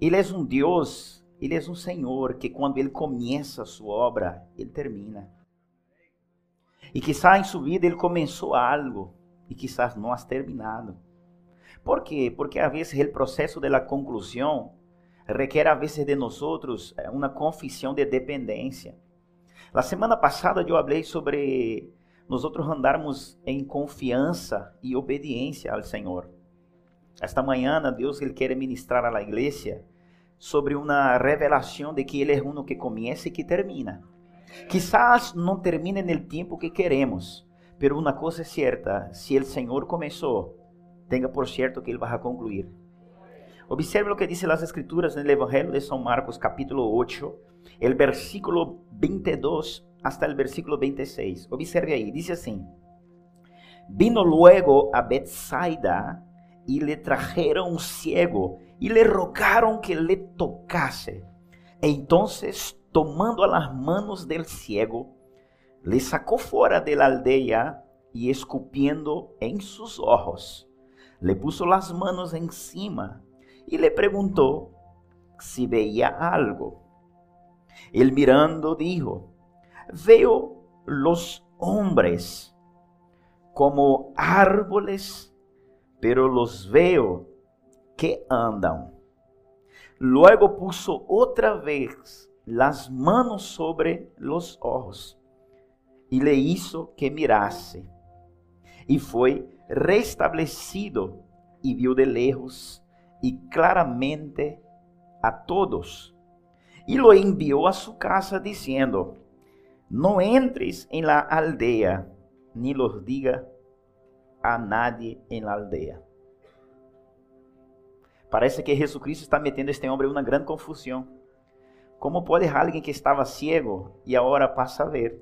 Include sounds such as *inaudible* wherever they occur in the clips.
Ele é um Deus, ele é um Senhor que quando ele começa a sua obra, ele termina. E quizá em sua vida ele começou algo e quizás não has terminado. ¿Por quê? Porque a vezes o processo da conclusão requer a vezes de nós eh, uma confissão de dependência. La semana passada eu falei sobre nós andarmos em confiança e obediência ao Senhor. Esta manhã Deus ele quer ministrar à igreja sobre uma revelação de que Ele é um que começa e que termina. Quizás não termine no tempo que queremos, mas uma coisa é certa: se o Senhor começou, tenha por certo que Ele vai concluir. Observe o que dizem as Escrituras no Evangelho de São Marcos, capítulo 8, el versículo 22 hasta el versículo 26. Observe aí, diz assim: Vino luego a Bethsaida e le trajeron um ciego e le rogaron que le tocase. Entonces, tomando a las manos del ciego, le sacó fora de la aldea y escupiendo en sus ojos, le puso las manos encima y le preguntó si veía algo. Él mirando dijo, veo los hombres como árboles, pero los veo que andam. Luego puso outra vez las manos sobre los ojos y le hizo que mirase. Y fue restablecido y vio de lejos y claramente a todos. Y lo envió a su casa diciendo, no entres en la aldea, ni los diga a nadie en la aldea. Parece que Jesucristo está metendo este homem em uma grande confusão. Como pode alguém que estava cego e agora passa a ver?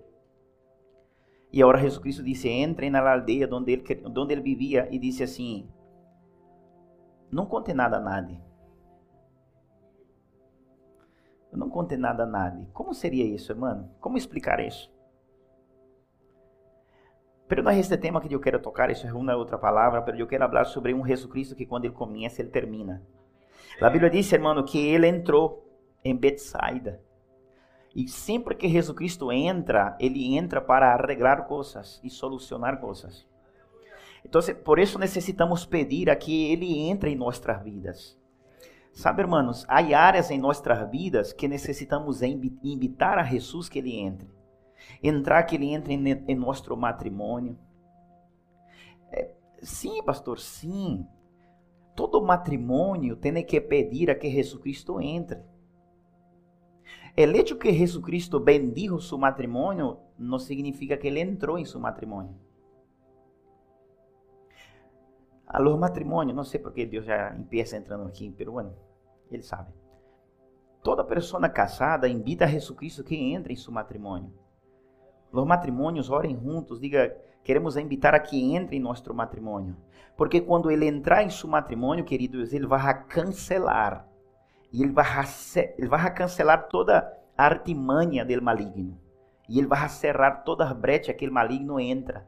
E agora Jesucristo disse: entrem na aldeia onde ele, onde ele vivia e disse assim: Não conte nada a nadie. não conte nada a nadie. Como seria isso, irmão? Como explicar isso? Pero não é este tema que eu quero tocar, isso é uma outra palavra, mas eu quero falar sobre um Jesus Cristo que quando ele começa, ele termina. A Bíblia diz, irmão, que ele entrou em Betsaida. E sempre que Jesus Cristo entra, ele entra para arreglar coisas e solucionar coisas. Então, por isso necessitamos pedir a que ele entre em nossas vidas. Sabe, irmãos, há áreas em nossas vidas que necessitamos invitar a Jesus que ele entre entrar que ele entre em, em nosso matrimônio. É, sim, pastor, sim. Todo matrimônio tem que pedir a que Jesus Cristo entre. El hecho que Jesus Cristo bendijo seu matrimônio não significa que ele entrou em seu matrimônio. A los matrimônios, não sei porque Deus já empieza entrando aqui em peruano, ele sabe. Toda pessoa casada invita a Jesus Cristo que entre em seu matrimônio. Los matrimônios orem juntos, diga, queremos invitar a que entre em nosso matrimônio. Porque quando ele entrar em seu matrimônio, queridos, ele vai cancelar. E ele vai, ele vai cancelar toda a artimanha do maligno. E ele vai cerrar todas as brechas que o maligno entra.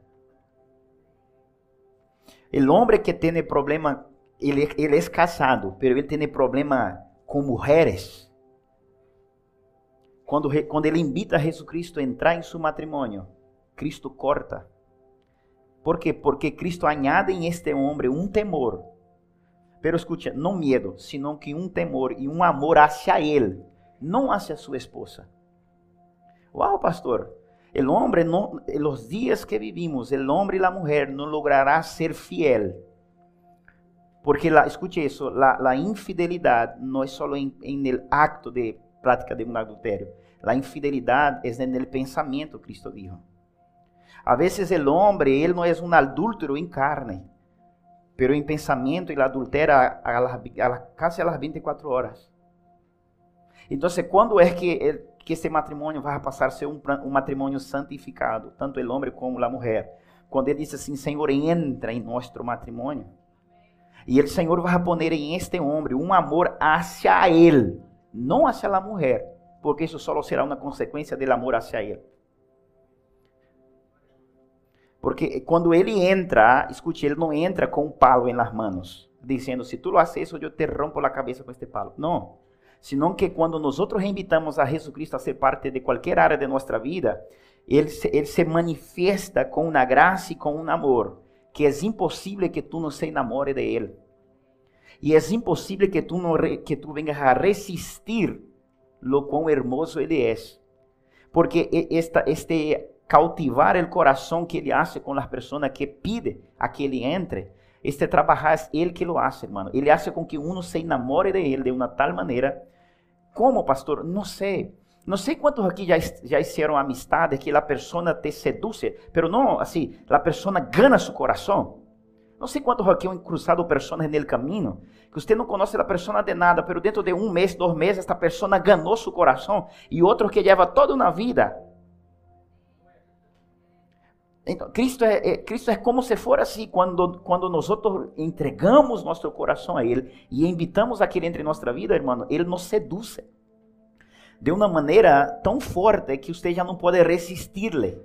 O homem que tem problema, ele, ele é casado, mas ele tem problema com mulheres quando, quando ele invita Jesus Cristo a entrar em seu matrimônio, Cristo corta. Por quê? Porque Cristo añade em este homem um temor. Pero escucha, não medo, sino que um temor e um amor hacia ele, não hacia sua esposa. Uau, pastor, el hombre no, los días que vivimos, el hombre y la mujer no logrará ser fiel. Porque, la, escute isso, la, la infidelidad no es solo en, en el acto de prática de um adultério. La infidelidade é no pensamento, Cristo dijo. A vezes o homem, ele não é um adúltero em carne, pero em pensamento ele adultera a, a, a, casi a las 24 horas. Então, quando é que, ele, que esse matrimônio vai passar a ser um, um matrimônio santificado, tanto o homem como a mulher? Quando ele diz assim, Senhor, entra em nosso matrimônio. E o Senhor vai pôr em este homem um amor hacia ele não hacia a mulher, porque isso só será uma consequência do amor hacia ele. Porque quando ele entra, escute, ele não entra com um palo em las manos, diciendo, si tú lo haces eso, yo te rompo la cabeza con este palo. No, sino que cuando nosotros invitamos a Jesucristo a ser parte de cualquier área de nuestra vida, Él se, él se manifiesta con una gracia y con un amor que es imposible que tú no se enamore de Él. Y es imposible que tú, no que tú vengas a resistir lo cuán hermoso Él es. Porque esta, este cautivar el corazón que Él hace con las personas que pide a que Él entre, este trabajar es Él que lo hace, hermano. Él hace con que uno se enamore de Él de una tal manera. ¿Cómo, pastor? No sé. No sé cuántos aquí ya, ya hicieron amistades que la persona te seduce, pero no así, la persona gana su corazón. No sé cuántos aquí han cruzado personas en el camino, que usted no conoce a la persona de nada, pero dentro de un mes, dos meses, esta persona ganó su corazón. Y otros que lleva toda una vida. Entonces, Cristo, es, eh, Cristo es como si fuera así, cuando, cuando nosotros entregamos nuestro corazón a Él y invitamos a Él entre en nuestra vida, hermano, Él nos seduce de una manera tan fuerte que usted ya no puede resistirle.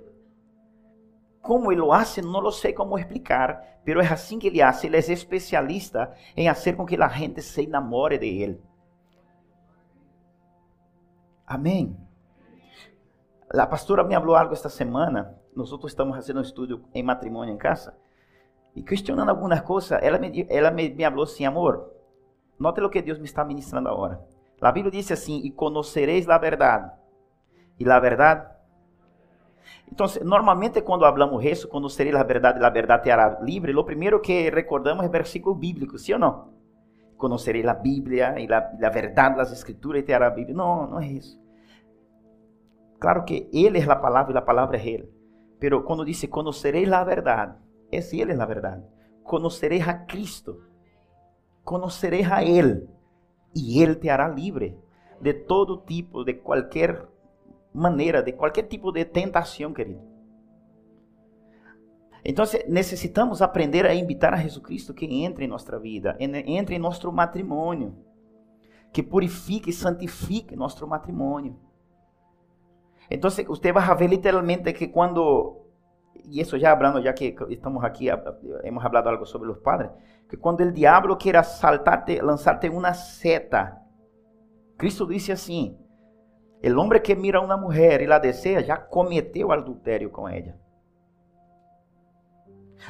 Como Él lo hace, no lo sé cómo explicar, pero es así que Él hace. Él es especialista en hacer con que la gente se enamore de Él. Amén. La pastora me habló algo esta semana. Nosotros estamos haciendo un estudio en matrimonio en casa. Y cuestionando algunas cosas, ella me, ella me, me habló así, amor, note lo que Dios me está ministrando ahora. La Biblia dice así, y conoceréis la verdad. Y la verdad. Entonces, normalmente cuando hablamos eso, conoceréis la verdad y la verdad te hará libre, lo primero que recordamos es versículo bíblico, ¿sí o no? Conoceréis la Biblia y la, la verdad, las escrituras te hará vivir. No, no es eso. Claro que Él es la palabra y la palabra es Él. Pero cuando dice conoceréis la verdad, es Él es la verdad. Conoceréis a Cristo. Conoceréis a Él y Él te hará libre de todo tipo, de cualquier manera, de cualquier tipo de tentación, querido. Entonces necesitamos aprender a invitar a Jesucristo que entre en nuestra vida, entre en nuestro matrimonio, que purifique y santifique nuestro matrimonio. Entonces usted va a ver literalmente que cuando, y eso ya hablando, ya que estamos aquí, hemos hablado algo sobre los padres, que cuando el diablo quiera saltarte, lanzarte una seta, Cristo dice así, el hombre que mira a una mujer y la desea ya cometió adulterio con ella.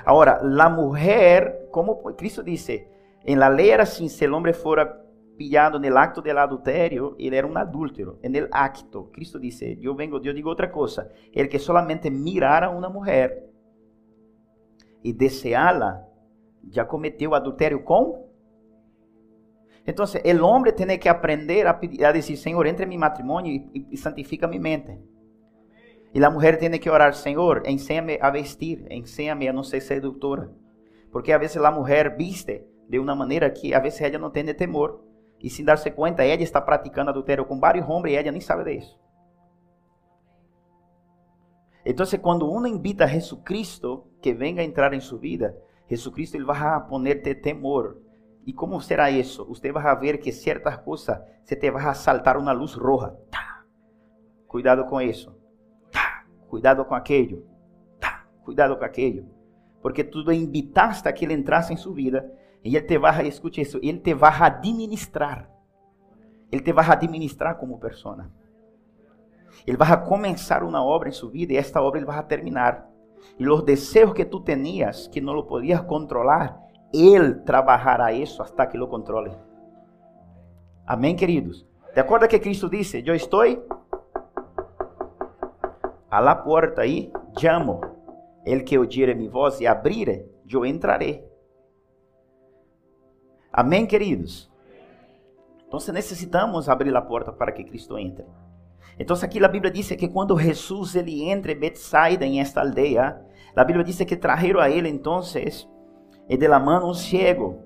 Ahora, la mujer, como Cristo dice, en la ley era así, si el hombre fuera pillado el acto del adulterio, él era un adúltero, en el acto. Cristo dice, yo vengo, yo digo otra cosa, el que solamente mirara a una mujer y desearla, ya cometió adulterio con. Entonces, el hombre tiene que aprender a, a decir, Señor, entre en mi matrimonio y, y, santifica mi mente. Y la mujer tiene que orar, Señor, enséñame a vestir, enséñame a no ser seductora. Porque a veces la mujer viste de una manera que a veces ella no tiene temor. Y sin darse cuenta, ella está practicando adulterio con varios hombres y ella ni sabe de eso. Entonces, cuando uno invita a Jesucristo que venga a entrar en su vida, Jesucristo Él va a ponerte temor. ¿Y cómo será eso? Usted va a ver que ciertas cosas se te va a saltar una luz roja. Cuidado con eso. Cuidado con aquello. Cuidado con aquello. Porque tú lo invitaste a que Él entrase en su vida y Él te va a, escuche eso, Él te va a administrar. Él te va a administrar como persona. Él va a comenzar una obra en su vida y esta obra Él va a terminar. Y los deseos que tú tenías, que no lo podías controlar, Él trabajará eso hasta que lo controle. Amén, queridos. ¿Te acuerdas que Cristo dice, yo estoy a la puerta y llamo. El que oyere mi voz y abrire, yo entraré. Amém, queridos? Então necessitamos abrir a porta para que Cristo entre. Então aqui a Bíblia diz que quando Jesus ele entra em Betsaida, em esta aldeia, a Bíblia diz que trajeron a ele então de la mano um ciego.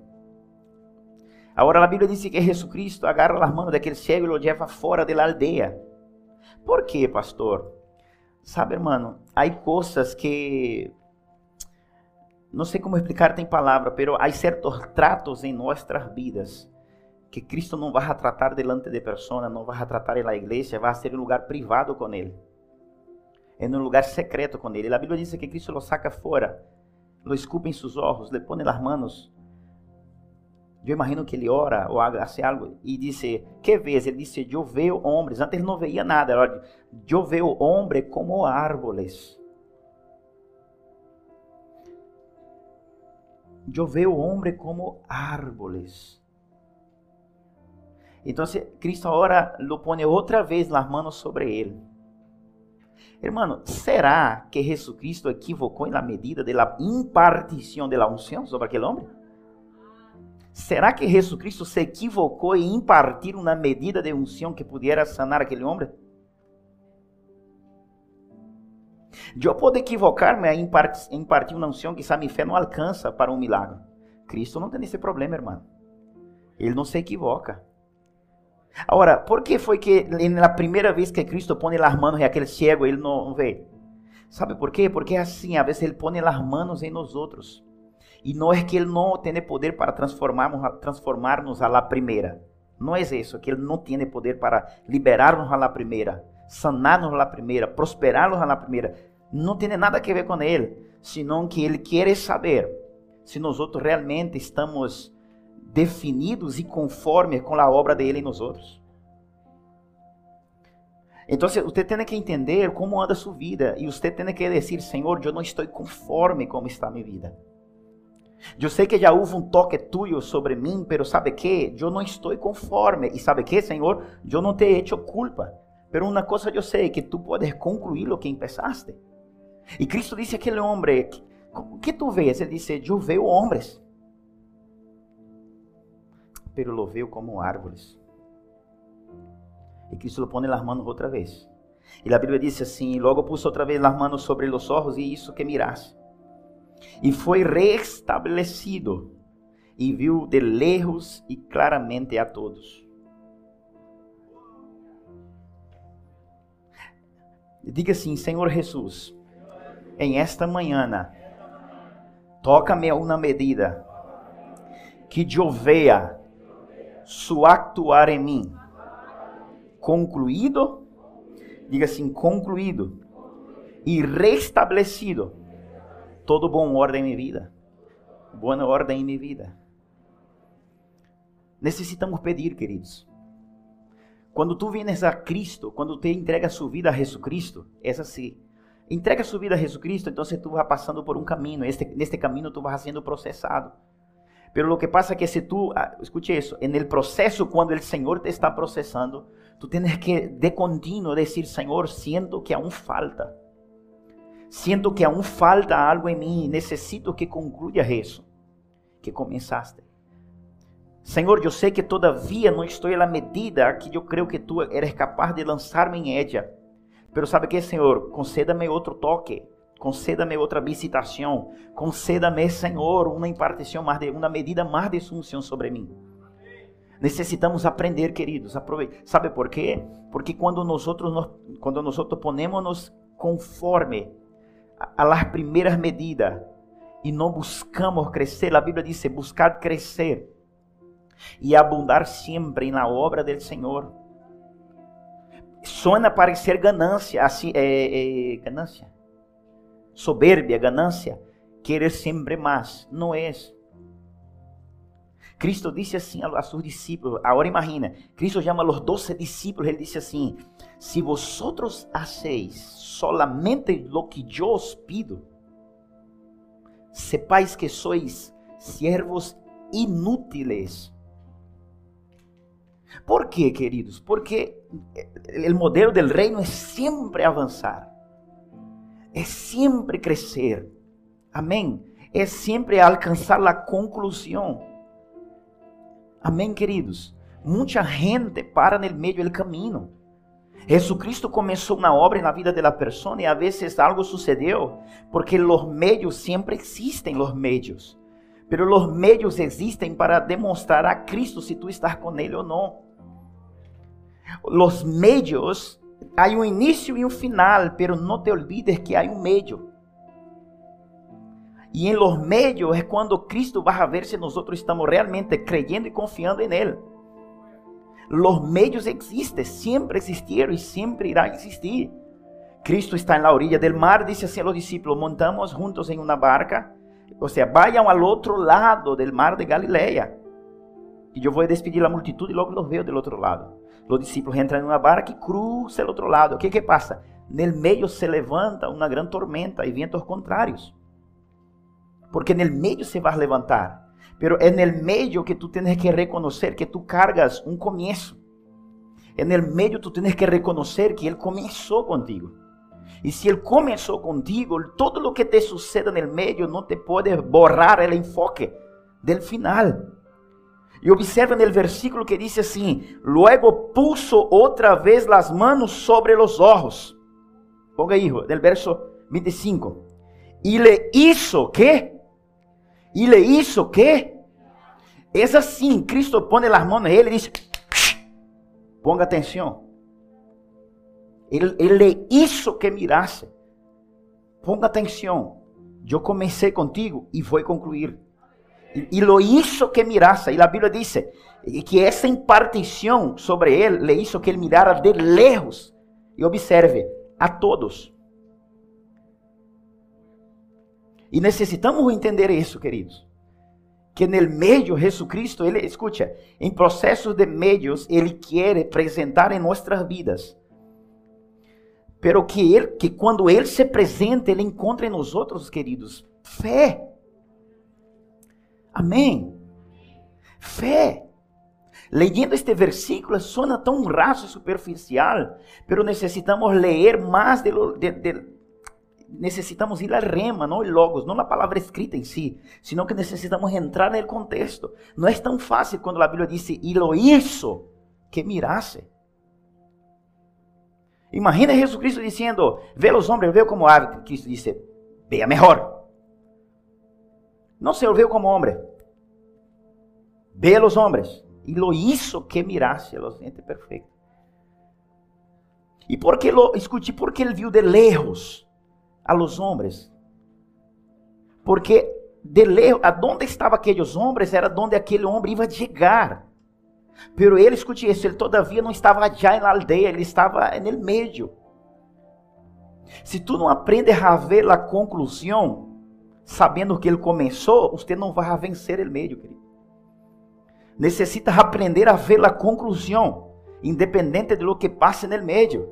Agora a Bíblia diz que Jesucristo agarra as mãos daquele cego e lo leva fora da aldeia. Por quê, pastor? Sabe, hermano, há coisas que não sei como explicar em palavra, pero há certos tratos em nossas vidas que Cristo não vai tratar delante de pessoas, não vai tratar em la igreja, vai ser um lugar privado com Ele. em um lugar secreto com Ele. A Bíblia diz que Cristo lo saca fora, lo escupe em seus olhos, le pone as manos Eu imagino que ele ora ou hace algo e disse, que vez? Ele disse, eu vejo homens. Antes ele não veia nada. Ele eu vejo homens como árvores. Eu vejo homens como árvores. Então Cristo agora lo pone outra vez las manos sobre ele. Hermano, ¿será que Jesucristo equivocou na medida da impartição da unção sobre aquele homem? Será que Jesucristo se equivocou em impartir uma medida de unção que pudesse sanar aquele homem? Eu posso equivocar-me em impartir uma unção que minha fé não alcança para um milagre. Cristo não tem esse problema, irmão. Ele não se equivoca. Agora, por que foi que na primeira vez que Cristo põe as mãos em aquele cego, ele não vê? Sabe por quê? Porque assim, a vezes ele põe as mãos em nós outros. E não é que ele não tem poder para transformarmos, transformarnos a la primeira. Não é isso, que ele não tem poder para liberar-nos a la primeira, sanar-nos a la primeira, prosperar-nos a la primeira. Não tem nada a ver com ele, senão que ele quer saber se nós outros realmente estamos definidos e conforme com a obra dele em nós outros. Então você tem que entender como anda sua vida e você tem que dizer, Senhor, eu não estou conforme como está minha vida. Eu sei que já houve um toque tuyo sobre mim, pero sabe que eu não estou conforme. E sabe que, Senhor, eu não te he hecho culpa. Pero uma coisa eu sei, que tu podes concluir o que empezaste. E Cristo disse aquele homem, o que tu vês? Ele disse, eu vejo homens pero lo como árvores. E Cristo lo pone las manos outra vez. E a Bíblia diz assim: Logo pus outra vez las manos sobre los ojos e isso que miras. E foi restabelecido e viu de lejos e claramente a todos. Diga assim: Senhor Jesus, em esta manhã, toca-me uma medida que veja su actuar em mim. Concluído, diga assim, concluído e restabelecido todo bom ordem em minha vida. Boa ordem em minha vida. Necessitamos pedir, queridos. Quando tu vienes a Cristo, quando te entrega sua vida a Jesus Cristo, é assim. Entrega sua vida a Jesus Cristo, então tu vai passando por um caminho. Este, neste caminho tu vas sendo processado. Pero lo que pasa es que si tú, ah, escuche eso, en el proceso cuando el Señor te está procesando, tú tienes que de continuo decir, Señor, siento que aún falta. Siento que aún falta algo en mí, necesito que concluyas eso que comenzaste. Señor, yo sé que todavía no estoy a la medida que yo creo que tú eres capaz de lanzarme en ella. Pero sabe que, Señor, concédame otro toque conceda-me outra visitação, conceda-me, Senhor, uma impartição mais de, uma medida mais de sunção sobre mim. Necessitamos aprender, queridos. Sabe por quê? Porque quando nós quando nós ponemos conforme a, las primeiras medidas e não buscamos crescer, a Bíblia diz buscar crescer e abundar sempre na obra do Senhor. Suena parecer ganância, assim, é, é, ganância soberbia, ganância, querer sempre mais. Não é. Cristo disse assim a, seus discípulos, agora imagina, Cristo chama os doze discípulos, ele disse assim, se vosotros hacéis solamente lo que yo os pido, sepáis que sois siervos inútiles. ¿Por quê, queridos? Porque o modelo del reino é sempre avançar é sempre crescer. Amém? É sempre alcançar a conclusão. Amém, queridos? Muita gente para no meio do caminho. Jesucristo começou uma obra na vida da pessoa e a vezes algo sucedeu porque os meios sempre existem, os meios. Pero os meios existem para demonstrar a Cristo se tu estás com Ele ou não. Os meios há um início e um final, pero não te olvides que há um meio. E em los medios é quando Cristo vai a ver se nós estamos realmente creyendo e confiando em Ele. Los medios existem, sempre existiram e sempre irá existir. Cristo está na orilla del mar, disse assim a los discípulos: montamos juntos em uma barca, ou seja, vayan al outro lado del mar de Galileia. Y yo voy a despedir la multitud y luego los veo del otro lado. Los discípulos entran en una barca y cruza el otro lado. ¿Qué, qué pasa? En el medio se levanta una gran tormenta y vientos contrarios. Porque en el medio se va a levantar. Pero en el medio que tú tienes que reconocer que tú cargas un comienzo. En el medio tú tienes que reconocer que Él comenzó contigo. Y si Él comenzó contigo, todo lo que te suceda en el medio no te puede borrar el enfoque del final. Y observa el versículo que dice así, luego puso otra vez las manos sobre los ojos. Ponga hijo, del verso 25. Y le hizo qué? Y le hizo qué? Es así, Cristo las manos en él y dice, ponga. Él, él le hizo que mirase. Ponga atención. Yo comencé contigo voy a concluir. Y, lo hizo que mirase. Y la Biblia dice que esa impartición sobre él le hizo que él mirara de lejos. Y observe, a todos. Y necesitamos entender eso, queridos. Que en el medio Jesucristo, Él, escucha, en procesos de medios, Él quiere presentar en nuestras vidas. Pero que, él, que cuando Él se presente, Él encontre en nosotros, queridos, fe. Amém. Fé. Leyendo este versículo suena tão raso e superficial, pero necessitamos ler mais de, de, de, ir al rema, não logos, não a palavra escrita em si, sino que necessitamos entrar no contexto. Não é tão fácil quando a Bíblia diz e lo hizo que mirase. Imagina Jesucristo dizendo: Vê os homens, vê como ave. Cristo disse: Vea melhor. Não se viu como homem. Ve a los hombres. Y lo hizo que mirase los gente perfecto. E por que lo, escute, por que ele viu de lejos a los hombres? Porque de lejos, aonde estavam aqueles homens, era onde aquele homem ia chegar. Pero ele, escute isso, ele todavia não estava já na aldeia, ele estava no meio. Se tu não aprendes a ver a conclusão, sabendo que ele começou, você não vai vencer ele meio, querido. Necessita aprender a ver a conclusão, independente de lo que passe no meio.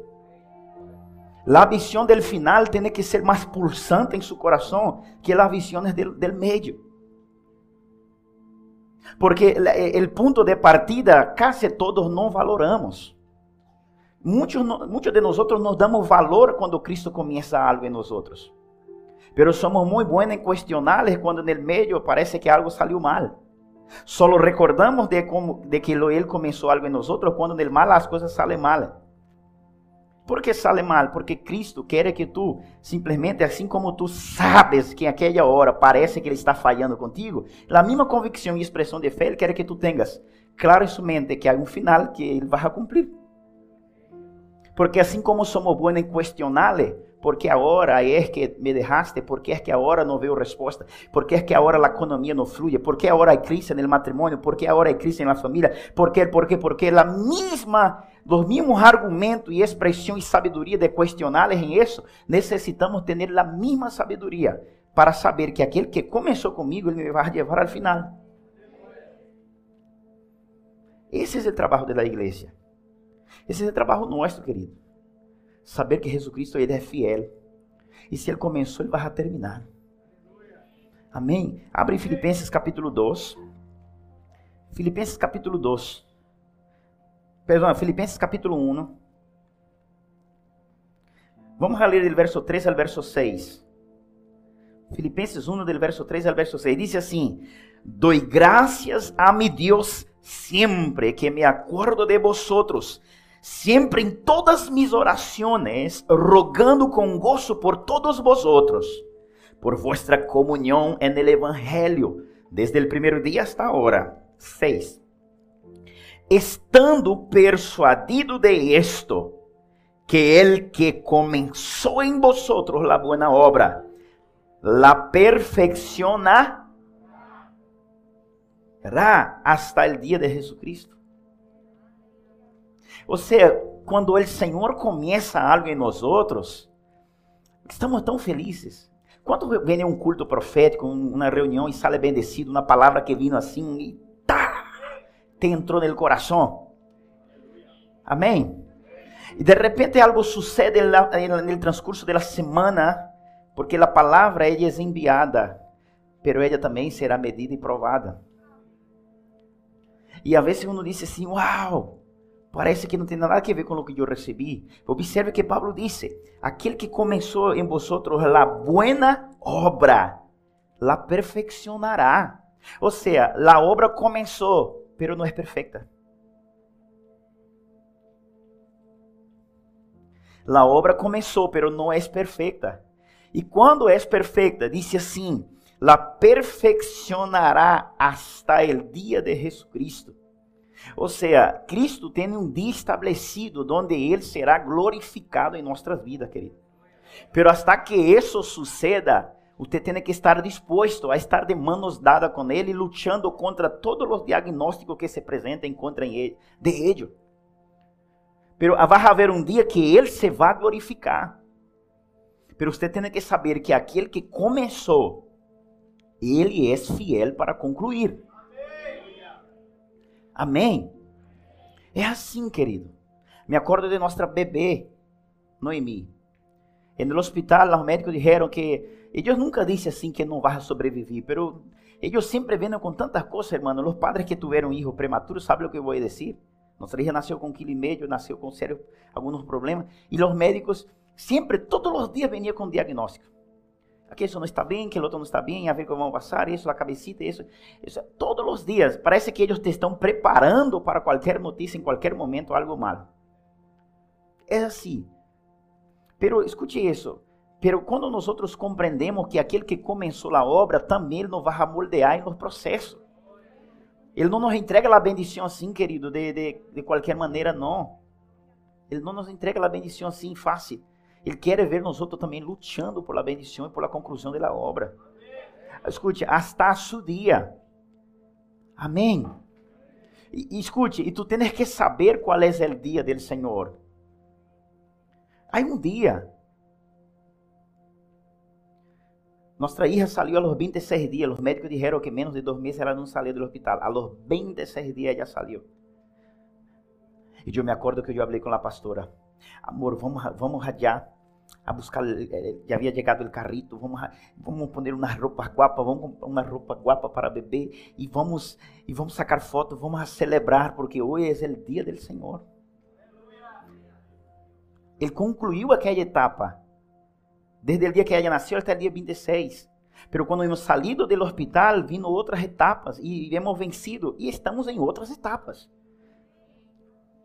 A visão del final tem que ser mais pulsante em seu coração que as visões del, del meio. Porque o ponto de partida quase todos não valoramos. Muitos, muitos de nós nos damos valor quando Cristo começa algo em nós. Pero somos muy buenos en cuestionarles cuando en el medio parece que algo salió mal. Solo recordamos de, como, de que Él comenzó algo en nosotros cuando en el mal las cosas salen mal. ¿Por qué sale mal? Porque Cristo quiere que tú, simplesmente assim como tú sabes que en aquella hora parece que Ele está fallando contigo, la misma convicción y expresión de fe Ele quer que tú tengas claro en su mente que hay un final que Ele va a cumplir. Porque assim como somos buenos en cuestionarle, ¿Por qué ahora es que me dejaste? ¿Por qué es que ahora no veo respuesta? ¿Por qué es que ahora la economía no fluye? ¿Por qué ahora hay crisis en el matrimonio? ¿Por qué ahora hay crisis en la familia? ¿Por qué? ¿Por? Porque la misma, los argumentos y expresión y sabiduría de cuestionarles en eso, necesitamos tener la misma sabiduría para saber que aquel que comenzó conmigo, él me va a llevar al final. Ese es el trabajo de la iglesia. Ese es el trabajo nuestro, querido saber que Jesucristo ele é fiel. E se ele começou, ele vai terminar. Amém? Abre em Filipenses capítulo 2. Filipenses capítulo 2. Perdão, Filipenses capítulo 1. Vamos ler do verso 3 ao verso 6. Filipenses 1, do verso 3 ao verso 6. Diz assim: Doy graças a mi Deus sempre que me acordo de vosotros siempre en todas mis oraciones, rogando con gozo por todos vosotros, por vuestra comunión en el Evangelio, desde el primer día hasta ahora. 6. Estando persuadido de esto, que el que comenzó en vosotros la buena obra, la perfecciona hasta el día de Jesucristo. Ou seja, quando o Senhor começa algo em nós outros, estamos tão felizes. Quando vem um culto profético, uma reunião e sale bendecido, uma palavra que vino assim, e tá, te entrou no coração. Amém. E de repente algo sucede no transcurso da semana, porque a palavra ela é enviada, pero ela também será medida e provada. E às vezes uno diz assim: Uau, parece que não tem nada a ver com o que eu recebi. Observe que Pablo disse: Aquele que começou em vosotros a buena obra, la perfeccionará. Ou seja, a obra começou, pero não é perfeita. A obra começou, pero não é perfeita. E quando é perfeita, disse assim: la perfeccionará hasta el dia de Jesucristo. Ou seja, Cristo tem um dia estabelecido onde Ele será glorificado em nossas vidas, querido. Pero hasta que isso suceda, você tem que estar disposto a estar de manos dadas com Ele, lutando contra todos os diagnósticos que se apresentam contra ele, de Ele. Pero vai haver um dia que Ele se vai glorificar. Pero você tem que saber que aquele que começou, Ele é fiel para concluir. Amém? É assim, querido. Me acordo de nossa bebê, Noemi. No hospital, os médicos disseram que eles nunca disseram assim que não vai sobreviver, pero eles sempre vêm com tantas coisas, hermano. Os padres que tiveram hijo prematuro sabem o que eu vou dizer. Nuestra hija nació con kilo y medio, nació con serios algunos problemas. Y los médicos siempre, todos los días venían con diagnóstico. Aquí eso no está bien, que el otro no está bien, a ver cómo va a pasar, eso, la cabecita, eso, eso. Todos los días. Parece que ellos te están preparando para cualquier noticia, en cualquier momento, algo malo. Es así. Pero escuche eso. Pero quando nós compreendemos que aquele que começou a obra também nos vai moldear em los processos. Ele não nos entrega a bendição assim, querido, de, de, de qualquer maneira, não. Ele não nos entrega a bendição assim fácil. Ele quer ver nós outros também lutando por la bendição e por la conclusão da obra. Escute, hasta su dia. Amém. E, e, escute, e tu tens que saber qual é o dia do Senhor. Há um dia Nuestra hija salió a los 26 días. Los médicos dijeron que menos de dos meses ela não salió del hospital. A los 26 días ella salió. E eu me acordo que eu falei com a pastora. Amor, vamos, vamos radiar a buscar, já havia chegado o carrito, vamos, vamos poner umas roupas guapas, vamos uma roupa guapa para beber e vamos e vamos sacar fotos, vamos celebrar porque hoje é o dia do Senhor. Ele concluiu aquela etapa desde o dia que ela nasceu até o dia 26. Pero quando hemos salido do hospital, vino outras etapas e hemos vencido e estamos em outras etapas.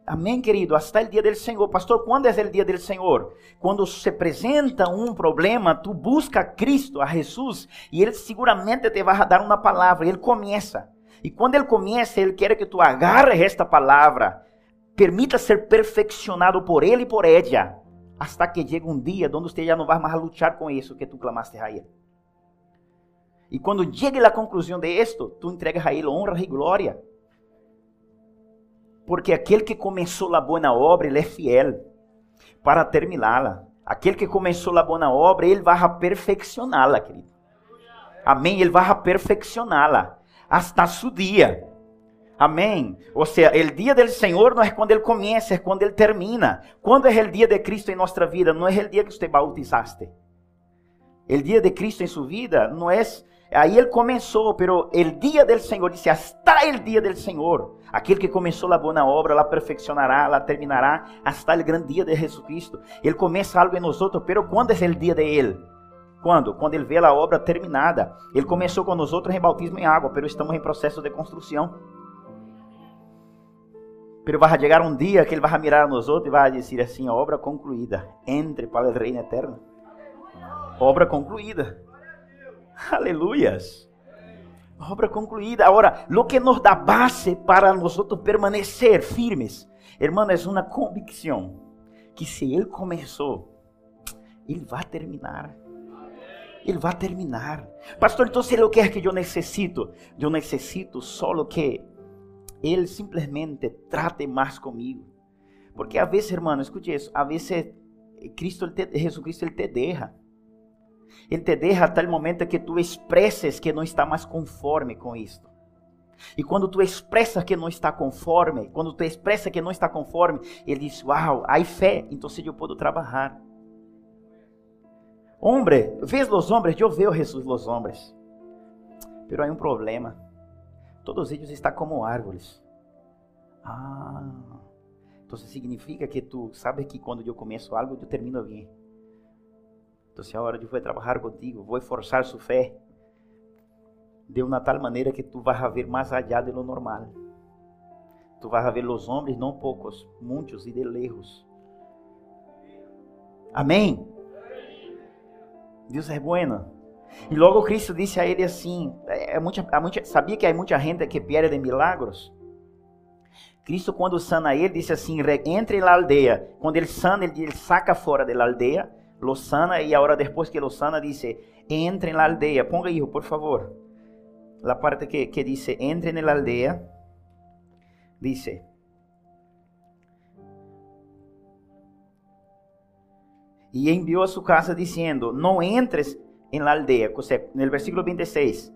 Amém, querido? Hasta o dia do Senhor. Pastor, quando é o dia do Senhor? Quando se apresenta um problema, tu busca a Cristo, a Jesus, e Ele seguramente te vai dar uma palavra. Ele começa. E quando Ele começa, Ele quer que tu agarres esta palavra. Permita ser perfeccionado por Ele e por ella hasta que llegue um dia onde você já não vai mais lutar com isso que tu clamaste a Ele. E quando chegue a conclusão de esto, tu entregas a Ele honra e glória. Porque aquele que começou a boa obra, ele é fiel para terminá-la. Aquele que começou a boa obra, ele vai perfeccioná-la, querido. Amém? Ele vai perfeccioná-la hasta su dia. Amém. Ou seja, o dia do Senhor não é quando Ele começa, é quando Ele termina. Quando é o dia de Cristo em nossa vida? Não é o dia que você bautizaste. O dia de Cristo em sua vida não é. Aí Ele começou, pero o dia do Senhor, disse, hasta o dia do Senhor. Aquele que começou a boa obra, ela perfeccionará, ela terminará, hasta o grande dia de Jesucristo. Ele começa algo em nós, pero quando é o dia de Ele? Quando? Quando ele vê a obra terminada. Ele começou com nós em bautismo em água, pero estamos em processo de construção. Pero vai chegar um dia que ele vai mirar a outros e vai dizer assim: obra concluída, entre para o reino eterno. Obra concluída. *laughs* Aleluias. Obra concluída. Agora, lo que nos dá base para nós permanecer firmes, hermano, é uma convicção que se ele começou, ele vai terminar. Ele vai terminar. Pastor, então se ele quer que eu necessito, eu necessito só que ele simplesmente trate mais comigo. Porque a vezes, hermano, escute isso, a vezes Cristo, Jesucristo, ele te derra. Ele te derra até o momento que tu expresses que não está mais conforme com isto. E quando tu expressa que não está conforme, quando tu expressa que não está conforme, ele diz: Uau, há fé, então eu posso trabalhar. Hombre, vês os homens? Eu vejo Jesus os homens. Pero há um problema. Todos eles estão como árvores. Ah, então significa que tu sabes que quando eu começo algo, eu termino bem. Então agora eu vou trabalhar contigo, vou forçar sua fé de uma tal maneira que tu vas a ver mais allá de lo normal. Tu vas a ver os homens, não poucos, muitos e de lejos. Amém? Deus é bueno. E logo Cristo disse a ele assim: é, muita, é muita, sabia que há muita gente que perde milagros? Cristo, quando sana ele, disse assim: entre na aldeia. Quando ele sana, ele, ele saca fora da aldeia, lo sana, e agora depois que lo sana, disse: entre na aldeia. Ponga aí, por favor. A parte que, que dice: entre na aldeia. Dice: e enviou a sua casa dizendo: Não entres em la aldeia. Ou seja, no versículo 26,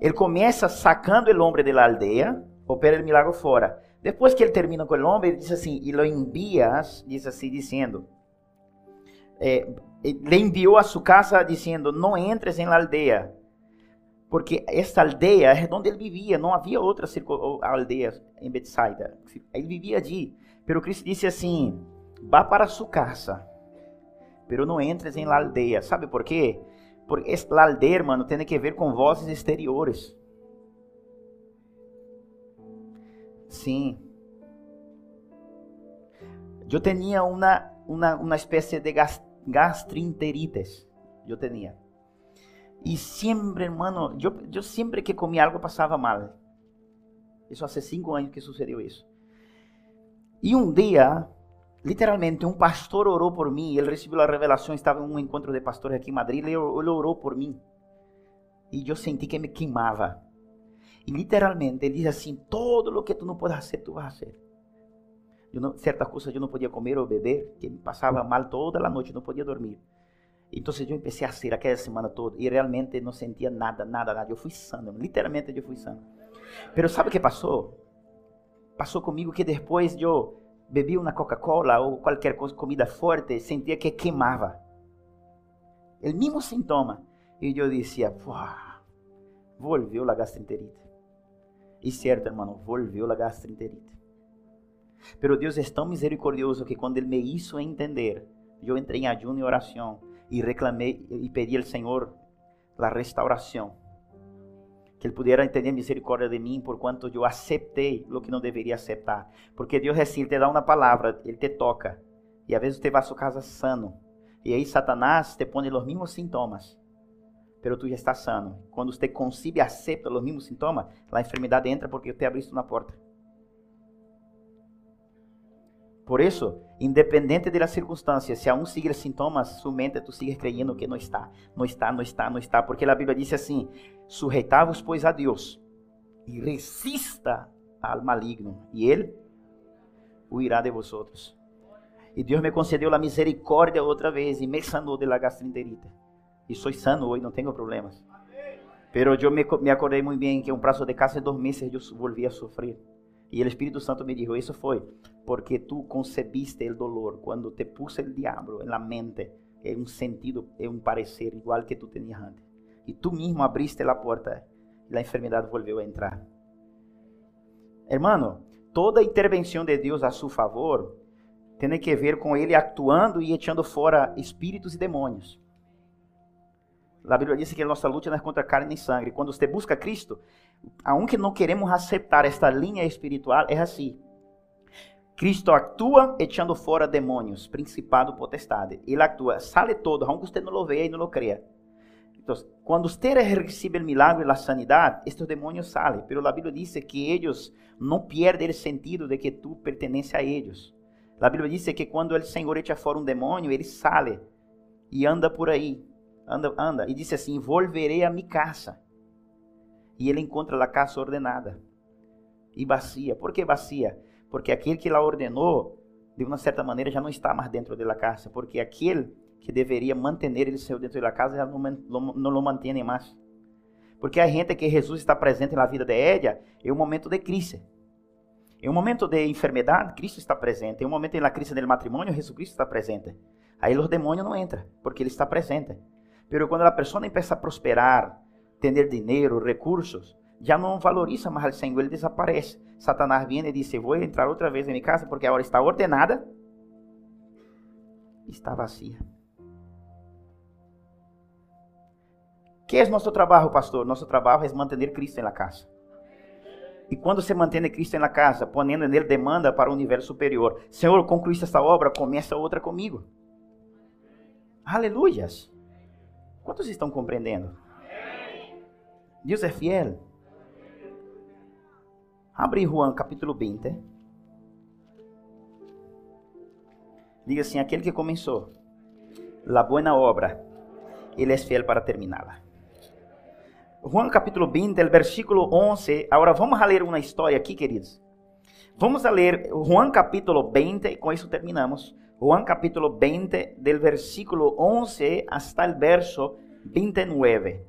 ele começa sacando o homem da aldeia, opera o milagre fora. Depois que ele termina com o homem, ele diz assim: E lo envias, diz assim, dizendo: eh, Le enviou a sua casa dizendo: Não entres em la aldeia. Porque esta aldeia é onde ele vivia, não havia outra aldeia em Betsaida. Ele vivia ali. Pero Cristo disse assim: Vá para sua casa pero não entres em la aldeia. Sabe por quê? Porque la aldeia, mano, tem que ver com vozes exteriores. Sim. Eu tinha uma, uma, uma espécie de gastroenterites. Eu tinha. E sempre, hermano, eu, eu sempre que comia algo passava mal. Isso há cinco anos que sucedeu isso. E um dia literalmente, um pastor orou por mim, ele recebeu a revelação, estava em um encontro de pastores aqui em Madrid, ele, ele orou por mim. E eu senti que me queimava. E literalmente, ele diz assim: todo o que tu não podes fazer, tu vas fazer. Eu não, certas coisas eu não podia comer ou beber, que me passava mal toda a noite, não podia dormir. Então eu comecei a ser aquela semana toda e realmente não sentia nada, nada, nada. Eu fui sano, literalmente eu fui sano. Mas sabe o que passou? Passou comigo que depois eu bebia uma Coca-Cola ou qualquer coisa, comida forte, sentia que queimava. O mesmo sintoma. E eu dizia, volviu a gastroenterite. E certo, irmão, volviu a gastroenterite. Pero Deus é tão misericordioso que quando Ele me hizo entender, eu entrei em ayuno e oração e reclamei e pedi ao Senhor a restauração que Ele pudesse ter misericórdia de mim, por quanto eu aceitei o que não deveria aceitar. Porque Deus é assim, Ele te dá uma palavra, Ele te toca. E às vezes você vai à sua casa sano. E aí Satanás te põe os mesmos sintomas. Pero tu já está sano. Quando você concibe e aceita os mesmos sintomas, a enfermidade entra porque te abriste uma porta. Por isso, independente das circunstâncias, se aún sigue sintomas, sua mente tu sigues creyendo que não está, não está, não está, não está, porque a Bíblia diz assim: sujeitavos pois a Deus e resista al maligno, e ele huirá de vosotros. E Deus me concedeu a misericórdia outra vez e me sanou de la gastroenterite. E sou sano hoje, não tenho problemas. Pero eu me, me acordei muito bem que um prazo de quase dois meses eu volvi a sofrer. E o Espírito Santo me dijo, isso foi porque tu concebiste o dolor quando te puse o diabo na mente, é um sentido, é um parecer igual que tu tenias antes. E tu mesmo abriste a porta e a enfermidade volveu a entrar. Hermano, toda intervenção de Deus a seu favor tem que ver com ele actuando e echando fora espíritos e demônios. A Bíblia diz que a nossa luta não é contra carne nem sangue. Quando você busca Cristo, aunque não queremos aceitar esta linha espiritual, é assim. Cristo atua echando fora demônios, principado, potestade. Ele atua, sale todo, aunque você não lo veja e não lo creia. Então, quando você recebe o milagre e a sanidade, estes demônios saem. Pero a Bíblia diz que eles não perdem o sentido de que tu pertences a eles. A Bíblia diz que quando o Senhor echa fora um demônio, ele sale e anda por aí, anda, anda e diz assim: "Volverei a minha casa." E ele encontra a casa ordenada e vazia. Por que vazia? Porque aquele que lá ordenou, de uma certa maneira, já não está mais dentro da casa, porque aquele que deveria manter ele seu dentro da casa já não, não, o mantém mais. Porque a gente que Jesus está presente na vida de ella é um momento de crise. Em um momento de enfermidade, Cristo está presente. Em um momento na crise do matrimônio, Jesus está presente. Aí os demônios não entram, porque Ele está presente. Mas quando a pessoa começa a prosperar, ter dinheiro, recursos, já não valoriza mais o Senhor, ele desaparece. Satanás vem e diz: Vou entrar outra vez em minha casa porque agora está ordenada, está vazia. que é nosso trabalho, pastor? Nosso trabalho é manter Cristo na casa. E quando se mantém Cristo na casa, ponendo nele demanda para o nível superior. Senhor, concluíste esta obra, começa outra comigo. Aleluias. Quantos estão compreendendo? Deus é fiel. Abre Juan capítulo 20. Diga assim: aquele que começou a boa obra, ele é fiel para terminá-la. Juan capítulo 20, el versículo 11. Agora vamos ler uma história aqui, queridos. Vamos ler Juan capítulo 20, e com isso terminamos. Juan capítulo 20, del versículo 11 hasta el verso 29.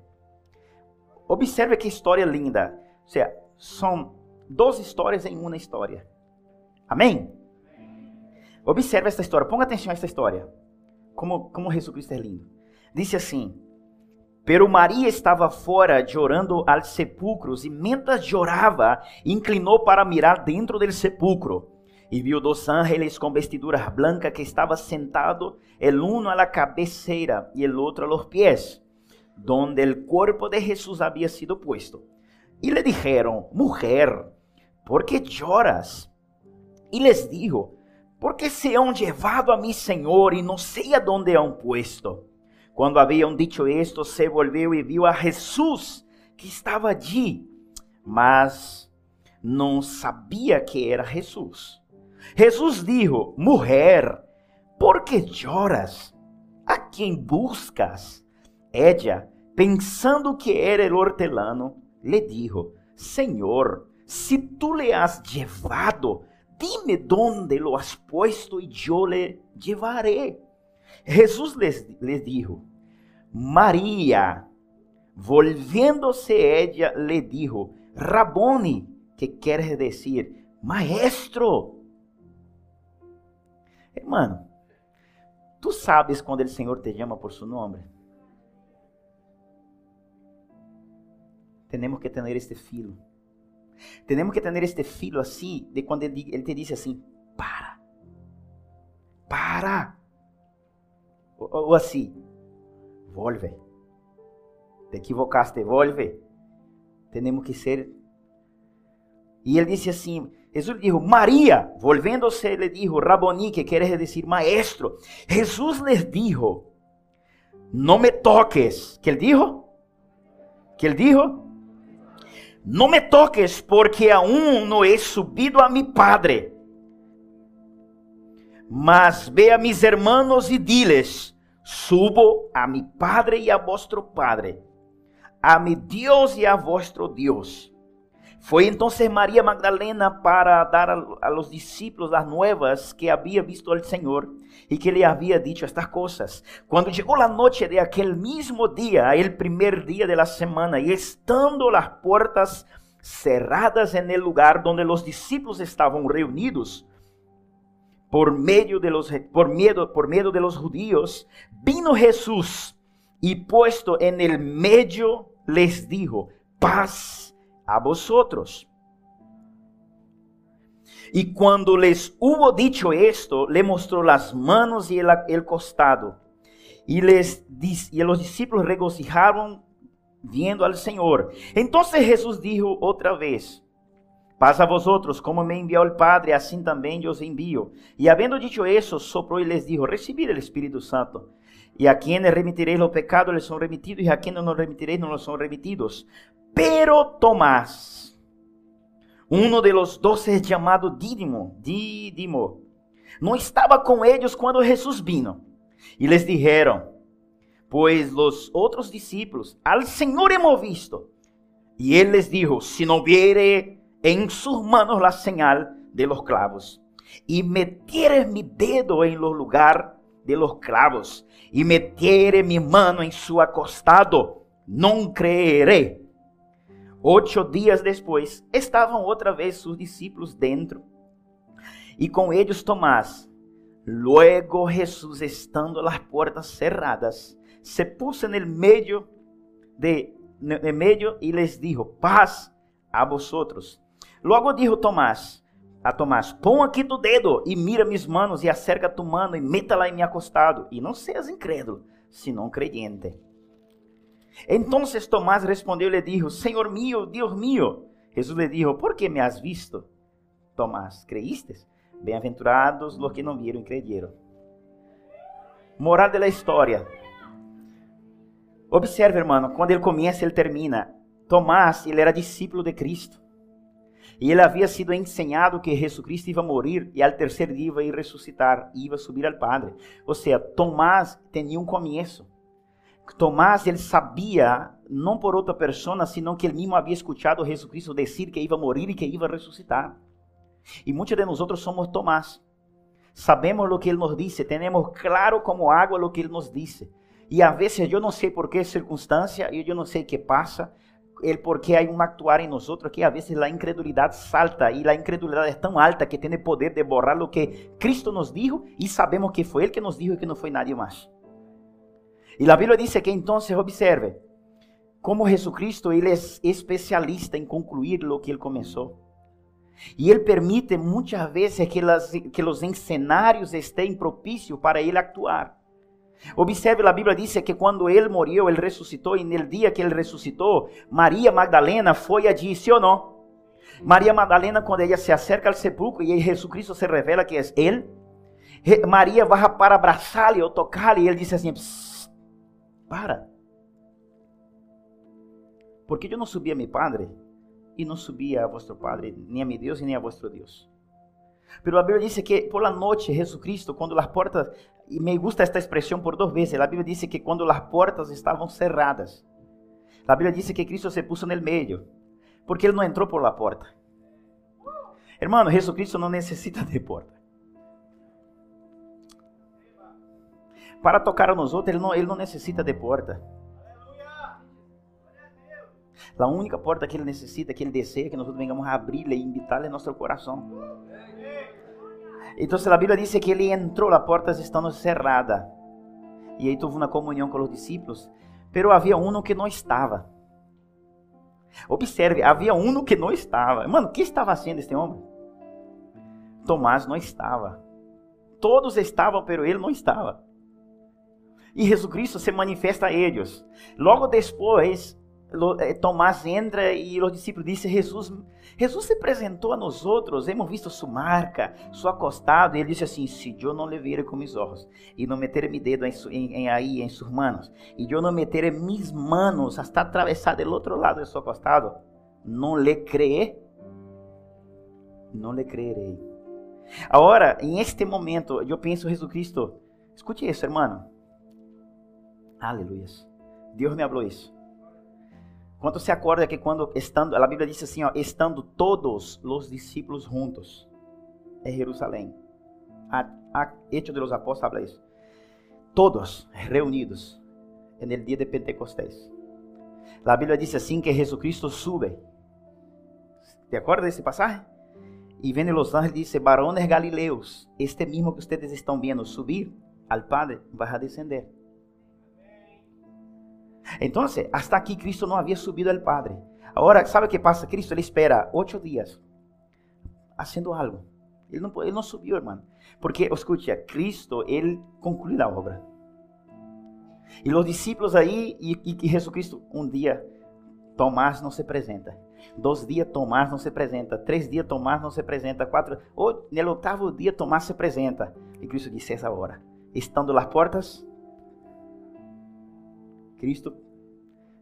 Observe que história linda. Ou seja, são duas histórias em uma história. Amém? Observe esta história. Ponga atenção a esta história. Como, como Jesus Cristo é lindo. Disse assim: Pero Maria estava fora chorando al sepulcro, e mientras chorava, inclinou para mirar dentro del sepulcro. E viu dos ángeles com vestiduras blancas que estavam sentados, el uno a la cabeceira e el outro a los pies, donde el cuerpo de Jesús había sido puesto. E le dijeron, mujer, ¿por qué lloras? E les dijo, porque se han llevado a mi Senhor e não sei a dónde han puesto. Quando haviam dito isto, se volveu e viu a Jesus que estava ali, mas não sabia que era Jesus. Jesus disse: Mulher, por que choras? A quem buscas? Ella, pensando que era el hortelano, lhe dijo: Senhor, se tu le has llevado, dime dónde lo has puesto e yo le llevaré. Jesus les, les dijo: Maria, volviéndose ella, le dijo, Raboni, que quer dizer, maestro. Hermano, tu sabes quando o Senhor te chama por seu nome? Temos que ter este filo. Temos que ter este filo assim, de quando ele, ele te diz assim, para. Para. Ou, ou assim, volve. Te equivocaste, volve. Temos que ser. E ele disse assim: Jesus dijo, Maria, volviéndose, le dijo, Raboni, que quer dizer maestro. Jesus les dijo, não me toques. Que ele dijo? Que ele dijo? Não me toques, porque aún não he subido a mi Padre. Mas ve a mis hermanos e diles, Subo a mi Padre y a vuestro Padre, a mi Dios y a vuestro Dios. Foi entonces María Magdalena para dar a, los discípulos las nuevas que había visto al Señor y que le había dicho estas cosas. Cuando llegó la noche de aquel mismo día, el primer día de la semana, y estando las puertas cerradas en el lugar donde los discípulos estaban reunidos, por medio de los por miedo por miedo de los judíos, vino Jesús y puesto en el medio les dijo, paz a vosotros. Y cuando les hubo dicho esto, le mostró las manos y el, el costado. Y, les, y los discípulos regocijaron viendo al Señor. Entonces Jesús dijo otra vez, Paz a vosotros, como me envió el Padre, así también yo os envío. Y habiendo dicho eso, sopló y les dijo, recibid el Espíritu Santo. Y a quienes remitiréis los pecados les son remitidos, y a quienes no remitiréis no los son remitidos. Pero Tomás, uno de los doce llamado Dídimo, Dídimo, no estaba con ellos cuando Jesús vino. Y les dijeron, pues los otros discípulos, al Señor hemos visto. Y él les dijo, si no viere en sus manos la señal de los clavos, y metiere mi dedo en los lugar de los clavos, y metiere mi mano en su acostado, no creeré, Ocho dias depois, estavam outra vez seus discípulos dentro, e com eles Tomás. Luego Jesus, estando as portas cerradas, se puso en el medio de, de medio y les dijo, paz a vosotros. Logo dijo Tomás, a Tomás, põe aqui tu dedo e mira mis manos e acerca tu mano e meta lá em meu costado. E não seas incrédulo, senão creyente. Então Tomás respondeu e lhe dijo, Senhor mío, Deus mío. Jesus lhe dijo, ¿por que me has visto? Tomás, ¿creíste? Bem-aventurados los que não viram e creyeron. Moral da história. Observe, irmão, quando ele começa, ele termina. Tomás, ele era discípulo de Cristo. E ele havia sido ensinado que Jesus Cristo ia morrer e ao terceiro dia ia ressuscitar e ia subir ao Padre. Ou seja, Tomás tinha um começo. Tomás, ele sabia, não por outra pessoa, senão que ele mesmo havia escutado Jesus Cristo dizer que ia morrer e que ia ressuscitar. E muitos de nós somos Tomás. Sabemos o que ele nos disse, temos claro como água o que ele nos disse. E a vezes eu não sei por que circunstância, eu não sei o que passa, el porque há um actuar em nós que a vezes a incredulidade salta e a incredulidade é tão alta que tem poder de borrar o que Cristo nos dijo e sabemos que foi Ele que nos dijo e que não foi nadie mais. E a Bíblia diz que então, observe, como Jesucristo ele é especialista em concluir o que ele começou. E ele permite muitas vezes que, las, que os cenários estejam propícios para ele actuar. Observe, a Bíblia diz que quando ele morreu, ele ressuscitou, e no dia que ele ressuscitou, Maria Magdalena foi a disse ou não? Maria Magdalena, quando ela se acerca ao sepulcro e Jesus Cristo se revela que é ele, Maria vai para abraçá-lo ou tocar-lhe, e ele disse assim: Para. Porque eu não subi a meu Padre e não subi a vosso Padre, nem a meu Deus e nem a vosso Deus. Pero a Bíblia diz que por la noche Jesucristo, quando as portas, e me gusta esta expressão por duas vezes, a Bíblia diz que quando as portas estavam cerradas, a Bíblia diz que Cristo se puso no meio, porque ele não entrou por la porta. Hermano, Jesucristo não necessita de porta. Para tocar a nós outros, ele não, ele não necessita de porta. A única porta que ele necessita, que ele deseja, que nós venhamos a abrir e invitar em nosso coração. Então a Bíblia diz que ele entrou, as portas estando cerradas. E aí teve uma comunhão com os discípulos. Pero havia um que não estava. Observe, havia um que não estava. Mano, o que estava fazendo este homem? Tomás não estava. Todos estavam, pero ele não estava. E Jesus Cristo se manifesta a eles. Logo depois, Tomás entra e os discípulos dizem: Jesus, Jesus se apresentou a nós outros, hemos visto sua marca, seu acostado. E ele disse assim: Se eu não le viere com meus olhos e não meter mi dedo em, em, em aí em suas manos, e eu não meter mis manos hasta atravessar do outro lado de seu acostado, não lhe creeré. Não lhe creerei. Agora, em este momento, eu penso Jesus Cristo. Escute isso, hermano. Aleluia. Deus me falou isso. Quanto se acorda que quando estando, a Bíblia diz assim, ó, estando todos os discípulos juntos em Jerusalém. A, a Hecho de los Apóstolos habla isso. Todos reunidos en el dia de Pentecostés. A Bíblia diz assim que Jesucristo sube. ¿Te acordas desse passagem? E vem los ángeles e diz, varones galileus, este mesmo que ustedes estão vendo subir al Padre, vai a descender. Então, hasta aqui Cristo não havia subido ao Padre. Agora, sabe o que passa? Cristo ele espera oito dias, fazendo algo. Ele não, ele não subiu, irmão. Porque, escute, Cristo, ele concluiu a obra. E os discípulos aí, e, e, e Jesus Cristo, um dia, Tomás não se apresenta. Dois dias, Tomás não se apresenta. Três dias, Tomás não se apresenta. Quatro, ou, no oitavo dia, Tomás se apresenta. E Cristo disse essa hora. Estando as portas, Cristo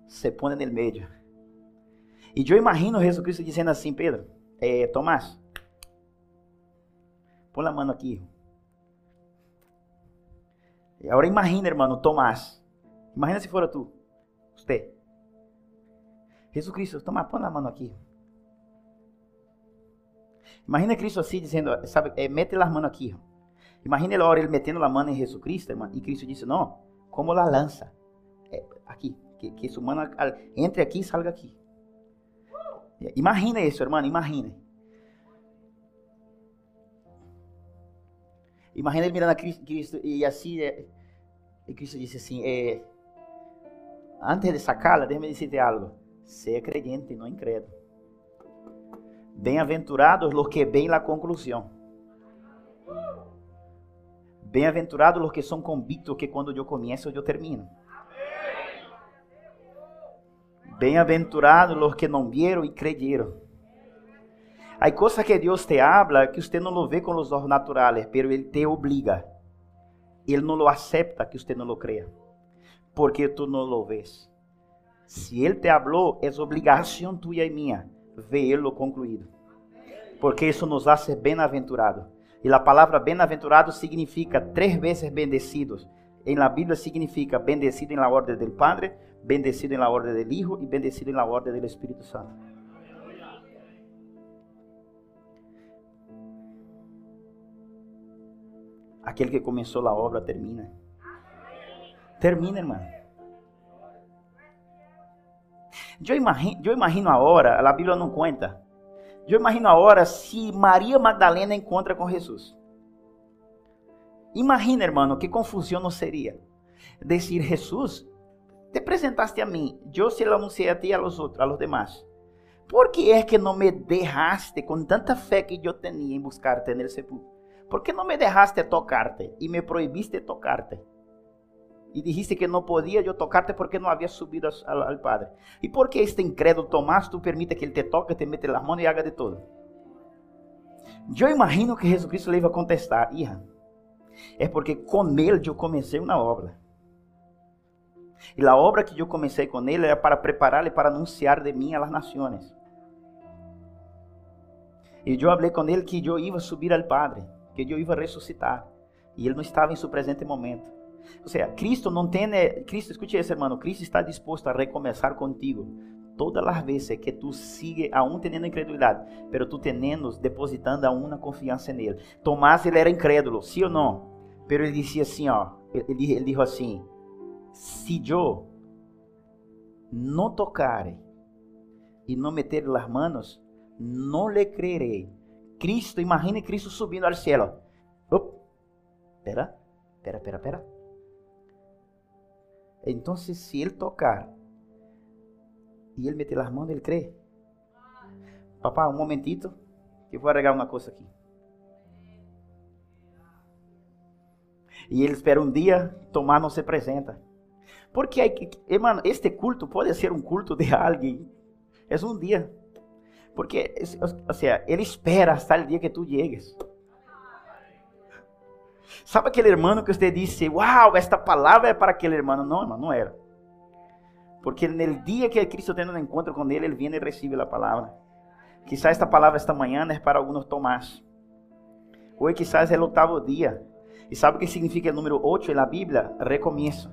se põe no meio. E eu imagino Jesus Cristo dizendo assim, Pedro, eh, Tomás, põe a mão aqui. Agora imagina, irmão, Tomás. Imagina se fora tu, você. Jesus Cristo, toma, põe a mão aqui. Imagina Cristo assim dizendo, sabe, é, mete as mãos aqui. Imagina a hora ele metendo a mão em Jesus Cristo, irmão, e Cristo disse, não, como la lança. É, aqui, que, que esse humano entre aqui e salga aqui. Imagina isso, irmão, imagine. Imagina ele mirando a Cristo e assim, é, e Cristo disse assim, é, antes de sacá-la, deixa-me dizer algo. Seja creyente, não incrédulo. Bem-aventurados los que ven la conclusão. Bem-aventurados los que são convictos que quando eu começo, eu termino. Bem-aventurados los que não vieram e creyeron. Há coisas que Deus te habla que você não lo vê com os olhos naturais, pero Ele te obliga. Ele não lo acepta que você não lo creia, porque tu não lo ves. Se Ele te hablou, é obrigação tua e minha vê-lo concluído, porque isso nos hace bem-aventurado. E a palavra bem-aventurado significa três vezes bendecidos. Em la Bíblia significa bendecido em la ordem do Padre, bendecido em la ordem do Hijo e bendecido em la ordem do Espírito Santo. Aquele que começou a obra termina. Termina, irmão. Eu imagino, eu imagino a hora, a Bíblia não conta. Eu imagino a hora se Maria Magdalena encontra com Jesus. Imagina, irmão, que confusão não seria. Dizer, Jesus, te apresentaste a mim, eu se lo anunciei a ti e a los outros, a los demás. ¿Por que é que não me deixaste com tanta fé que eu tinha em buscarte no sepulcro? ¿Por que não me deixaste tocarte e me proibiste tocarte? E dijiste que não podia eu tocarte porque não havia subido ao, ao Padre. E por que este incrédulo Tomás, tu permite que ele te toque, te mete as mãos e haga de todo? Eu imagino que Jesus Cristo lhe vai contestar, hija, é porque com ele eu comecei uma obra. E a obra que eu comecei com ele era para prepará-lo para anunciar de mim às nações. E eu falei com ele que eu ia subir ao Padre, que eu ia ressuscitar. E ele não estava em seu presente momento. Ou seja, Cristo não tem, Cristo, escute isso, irmão, Cristo está disposto a recomeçar contigo todas as vezes que tu sigue aún tendo incredulidade, pero tu tendo depositando aún uma confiança nele. Tomás ele era incrédulo, sim ou não? Pero ele dizia assim, ó, ele, ele disse assim: se eu não tocar e não meter as manos, não lhe creerei. Cristo, imagine Cristo subindo ao céu. Op, espera, espera, espera, espera. Então, se ele tocar e ele meter as mãos, ele crê. Papá, um momentito, que eu vou arregar uma coisa aqui. E ele espera um dia, tomar não se apresenta. Porque, irmão, este culto pode ser um culto de alguém. É um dia. Porque, ou seja, ele espera até o dia que tu llegues. Sabe aquele irmão que você disse, uau, esta palavra é para aquele irmão? Não, irmão, não era. Porque no dia que Cristo tem um encontro com ele, ele vem e recebe a palavra. Quizás esta palavra esta manhã é para alguns Tomás. Hoje quizás é o oitavo dia. E sabe o que significa o número 8 na Bíblia? Recomeço.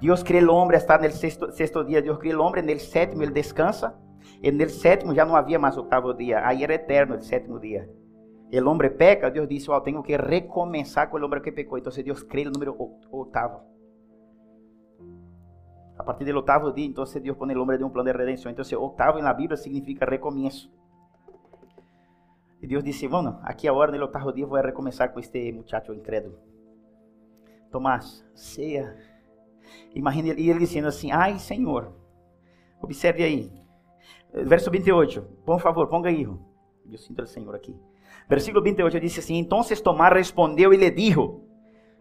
Deus criou o homem hasta no sexto, sexto dia. Deus criou o homem, no sétimo ele descansa. E no sétimo já não havia mais oitavo dia. Aí era eterno o sétimo dia. O homem peca, Deus disse, oh, tenho que recomeçar com o homem que pecou. Então Deus criou o número oitavo. A partir do oitavo dia, então Deus põe o homem de um plano de redenção. Então, oitavo na Bíblia significa recomeço. E Deus disse, bueno, aqui agora no oitavo dia vou recomeçar com este muchacho incrédulo. Tomás, seja Imagine ele dizendo assim: Ai, Senhor, observe aí. Verso 28, por favor, ponga aí. Eu sinto o Senhor aqui. Versículo 28 diz assim: Então Tomás respondeu e lhe dijo: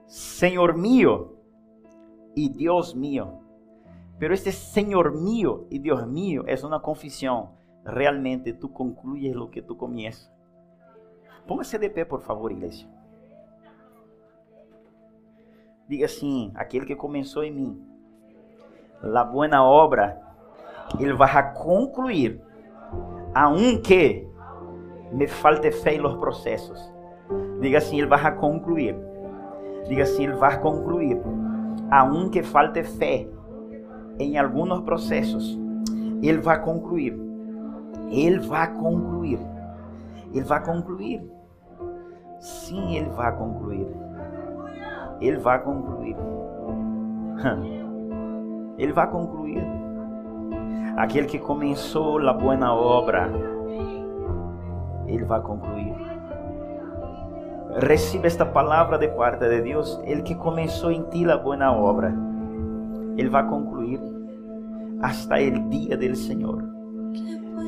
Senhor mío e Deus mío. Pero este Senhor mío e Deus mío é uma confissão. Realmente tu concluyes lo que tu comienzas. Póngase de pé, por favor, igreja. Diga assim: aquele que começou em mim, a boa obra, ele vai concluir, aunque me falte fé los processos. Diga assim: ele vai concluir. Diga assim: ele vai concluir, aunque falte fé em alguns processos. Ele vai concluir. Ele vai concluir. Ele vai concluir. Sim, ele vai concluir. Ele vai concluir. *laughs* Ele vai concluir. Aquele que começou a boa obra, Ele vai concluir. Receba esta palavra de parte de Deus. Ele que começou em ti a boa obra, Ele vai concluir hasta o dia do Senhor.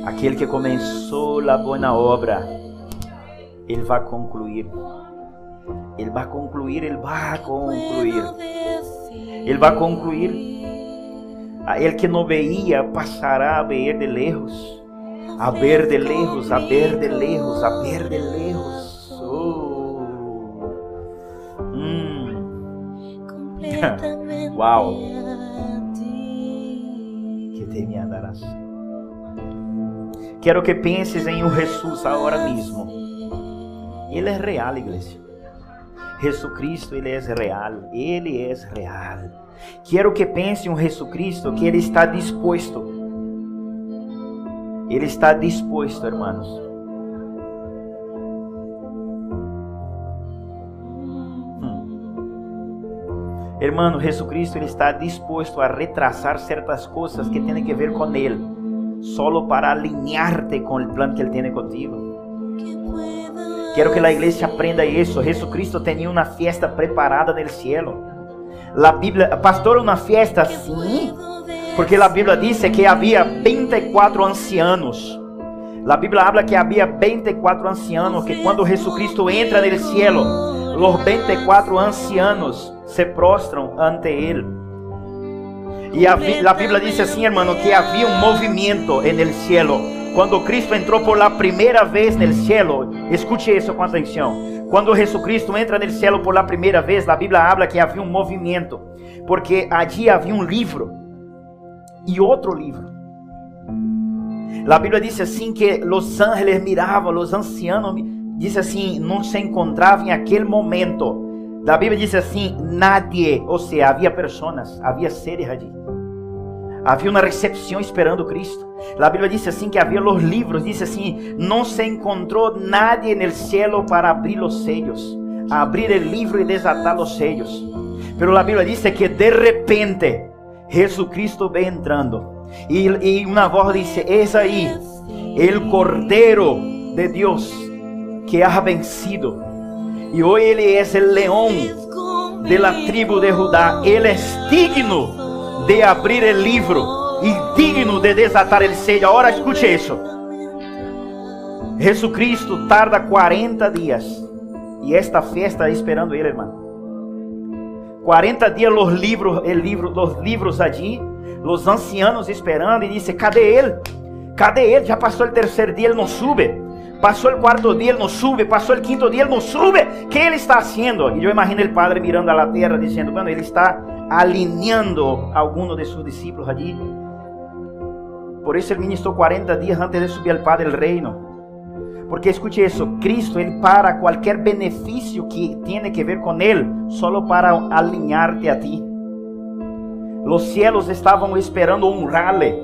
Aquele que começou a boa obra, Ele vai concluir. Ele vai concluir, Ele vai concluir. Ele vai concluir. Ele que não veia passará a ver de lejos. A ver de lejos, a ver de lejos, a ver de lejos. Oh. *laughs* Hum. Uau. Que te me andarás. Quero que penses em um Jesus agora mesmo. Ele é real, igreja. Jesucristo, ele é real. Ele é real. Quero que pense um Jesucristo que ele está disposto. Ele está disposto, hermanos. Hum. Hermano, Jesucristo ele está disposto a retrasar certas coisas que têm que ver com ele, solo para alinhar-te com o plano que ele tem contigo. Quero que a igreja aprenda isso. Jesucristo tinha uma festa preparada no cielo. La Bíblia, pastor, uma festa sim, porque a Bíblia diz que havia 24 ancianos. A Bíblia habla que havia 24 ancianos que quando Jesucristo entra no cielo, os 24 ancianos se prostram ante ele. E a, Bíblia diz assim, hermano, que havia um movimento no cielo quando Cristo entrou por la primeira vez no cielo, escute isso com atenção. Quando Jesucristo entra no cielo por la primeira vez, a Bíblia habla que havia um movimento, porque allí havia um livro e outro livro. A Bíblia diz assim que os ángeles miravam, os ancianos, diz assim, não se encontravam em aquele momento. A Bíblia diz assim, nadie, ou seja, havia pessoas, havia seres ali. Havia uma recepção esperando Cristo. A Bíblia diz assim que havia os livros, diz assim, não se encontrou nadie no cielo para abrir os sellos, abrir o livro e desatar os sellos. Pero a Bíblia diz que de repente Jesucristo vem entrando e, e uma voz diz: "Es aí, el Cordeiro de Deus que ha vencido. E hoje ele é o leão de la tribo de Judá. Ele é digno de abrir o livro e digno de desatar o sello. Escute isso. Jesucristo tarda 40 dias e esta festa esperando ele, irmão. 40 dias os livros, el livro, os livros allí, os ancianos esperando e disse: "Cadê ele? Cadê ele? Já passou o terceiro dia, ele não sube. Passou o quarto dia, ele não sube. Passou o quinto dia, ele não sube. O que ele está fazendo?" E eu imagino o padre mirando a terra dizendo: "Bueno, ele está alineando a alguno de sus discípulos allí. Por eso él ministró 40 días antes de subir al Padre el reino. Porque escuche eso, Cristo, Él para cualquier beneficio que tiene que ver con Él, solo para alinearte a ti. Los cielos estaban esperando honrarle.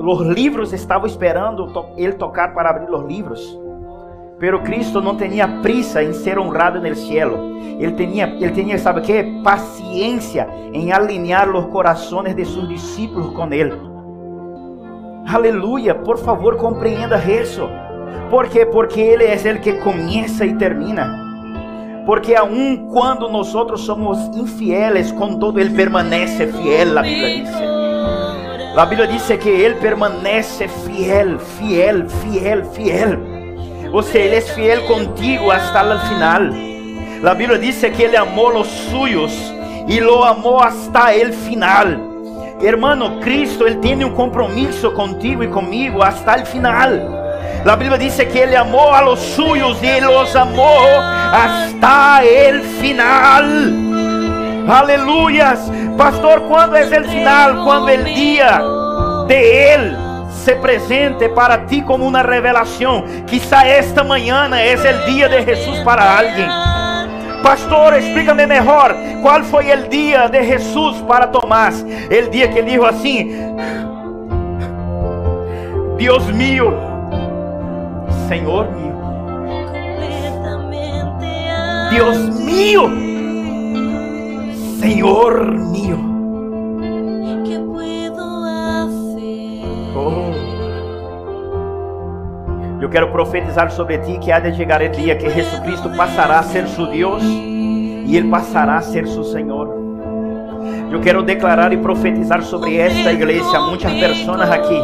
Los libros estaban esperando Él tocar para abrir los libros. Pero Cristo não tinha prisa em ser honrado no cielo. Ele tinha, ele tinha, sabe que? Paciência em alinhar os corações de seus discípulos com Ele. Aleluia, por favor, compreenda isso. Por quê? Porque Ele é o que começa e termina. Porque aun quando nós somos infieles, contudo Ele permanece fiel, a Bíblia diz. A Bíblia diz que Ele permanece fiel, fiel, fiel, fiel. Ou seja, Ele é fiel contigo hasta o final. A Bíblia diz que Ele amou os suyos e lo amou hasta el final. Hermano, Cristo, Ele tem um compromisso contigo e comigo hasta el final. A Bíblia diz que Ele amou a los suyos e Ele os amou hasta el final. Aleluias. Pastor, quando é o final? Quando é o dia de Ele se presente para ti como uma revelação. Quizá esta manhã é o dia de Jesus para alguém. Pastor, explícame melhor qual foi o dia de Jesus para Tomás. O dia que ele disse assim: Deus mío, Senhor mío, Deus mío, Senhor mío. Eu quero profetizar sobre ti que há de chegar o dia que Jesucristo passará a ser su Deus e Ele passará a ser su Senhor. Eu quero declarar e profetizar sobre esta igreja, muitas pessoas aqui.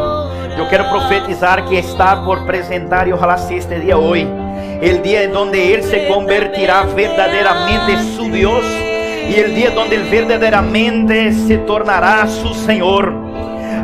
Eu quero profetizar que está por apresentar, e ojalá sea este dia hoje, el dia em onde Ele se convertirá verdadeiramente su Deus e el dia onde Ele verdadeiramente se tornará su Senhor.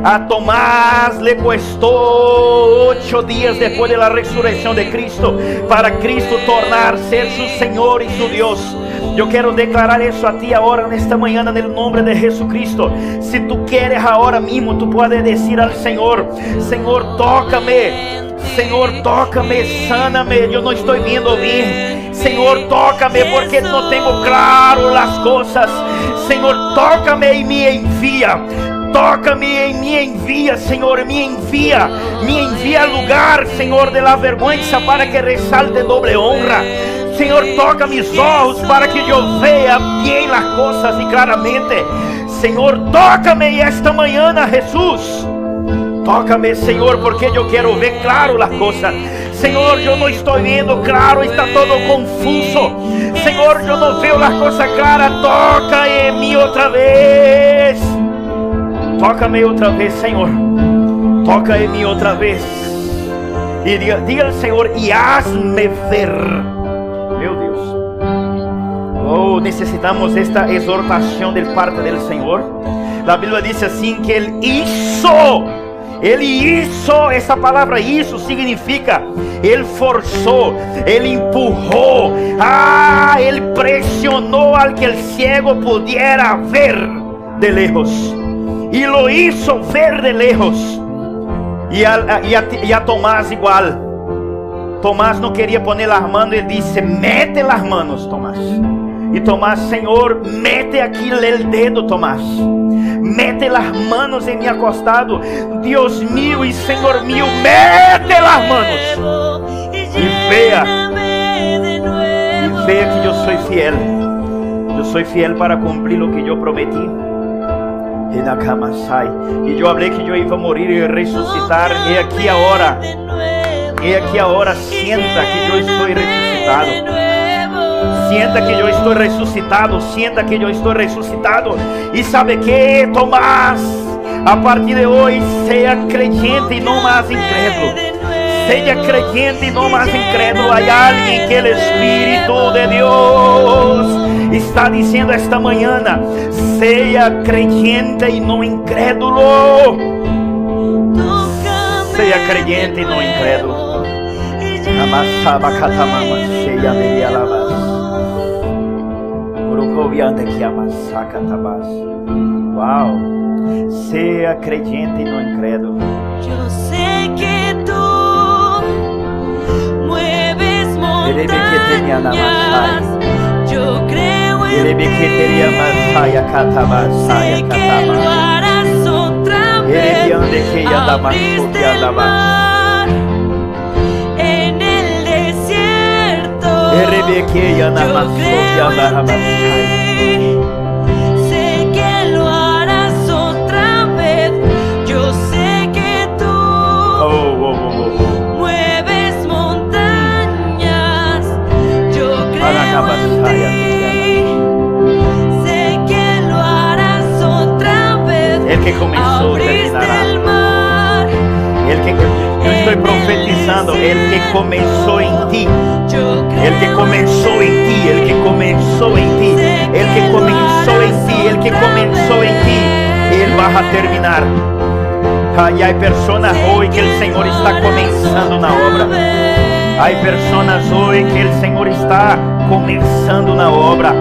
A Tomás le costó ocho días después de la resurrección de Cristo para Cristo tornar ser su Señor y su Dios. Yo quiero declarar eso a ti ahora en esta mañana en el nombre de Jesucristo. Si tú quieres ahora mismo, tú puedes decir al Señor, Señor, tócame. Señor, tócame, sáname. Yo no estoy viendo bien. Señor, tócame porque no tengo claro las cosas. Señor, tócame y me envía. Toca-me me envia, Senhor, me envia, me envia lugar, Senhor, de la vergonha para que resalte doble honra. Senhor, toca mis olhos para que eu veja bem as coisas e claramente. Senhor, toca-me esta manhã, Jesus. Toca-me, Senhor, porque eu quero ver claro as coisas. Senhor, eu não estou vendo claro, está todo confuso. Senhor, eu não vejo as coisas claras. Toca em mim outra vez. Toca-me outra vez, Senhor. Toca em mim outra vez. E diga, diga Senhor, e haz-me ver. Meu Deus. Oh, necessitamos esta exortação de parte do Senhor. A Bíblia diz assim que Ele hizo. Ele hizo, essa palavra isso significa Ele forçou, Ele empurrou, ah, Ele pressionou al que el ciego pudiera ver de lejos y lo hizo ver de lejos. Y a, y a, y a Tomás igual. Tomás não queria poner as mãos, ele disse: Mete as mãos, Tomás. E Tomás, Senhor, mete aqui o dedo, Tomás. Mete as mãos em meu costado, Deus meu e Senhor meu, mete as mãos. E veja, e veja que eu sou fiel. Eu sou fiel para cumprir o que eu prometi. E eu falei que eu ia morrer e ressuscitar. E aqui a hora. E aqui a hora. Sienta que eu estou ressuscitado. Sienta que eu estou ressuscitado. Sienta que eu estou ressuscitado. E sabe que, Tomás? A partir de hoje, seja crente e não mais incrédulo. Seja creyente e não mais incrédulo. Há alguém que o Espírito de Deus está dizendo esta manhã: seja creyente e não incrédulo. Seja creyente e não incrédulo. Amassaba catamama, cheia de alabas. Urucovianda que amassaka tabas. Uau. Seja creyente e não incrédulo. Yo creo en ti. Sé que lo harás otra vez. Abriste el mar en el desierto. Yo creo en ti. Sé que lo harás otra vez. El que comenzó terminará. el que eu estou profetizando, el que começou em ti. Yo El que comenzó en ti, el que comenzó en ti, el que comenzó en ti, el que comenzó en ti, Él va a terminar. Ay, hay personas hoy que el Señor está comenzando una obra. Hay personas hoy que el Señor está comenzando una obra.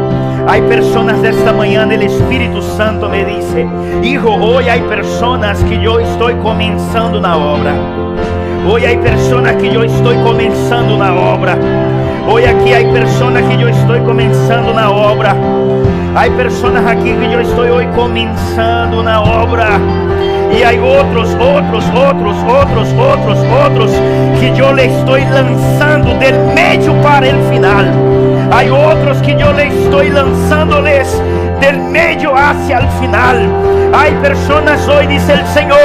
Hay personas esta mañana, el Espíritu Santo me dice, hijo, hoy hay personas que yo estoy comenzando una obra. Hoy hay personas que yo estoy comenzando una obra. Hoy aquí hay personas que yo estoy comenzando una obra. Hay personas aquí que yo estoy hoy comenzando una obra. Y hay otros, otros, otros, otros, otros, otros que yo le estoy lanzando del medio para el final. Hay otros que yo le estoy lanzándoles del medio hacia el final. Hay personas hoy, dice el Señor,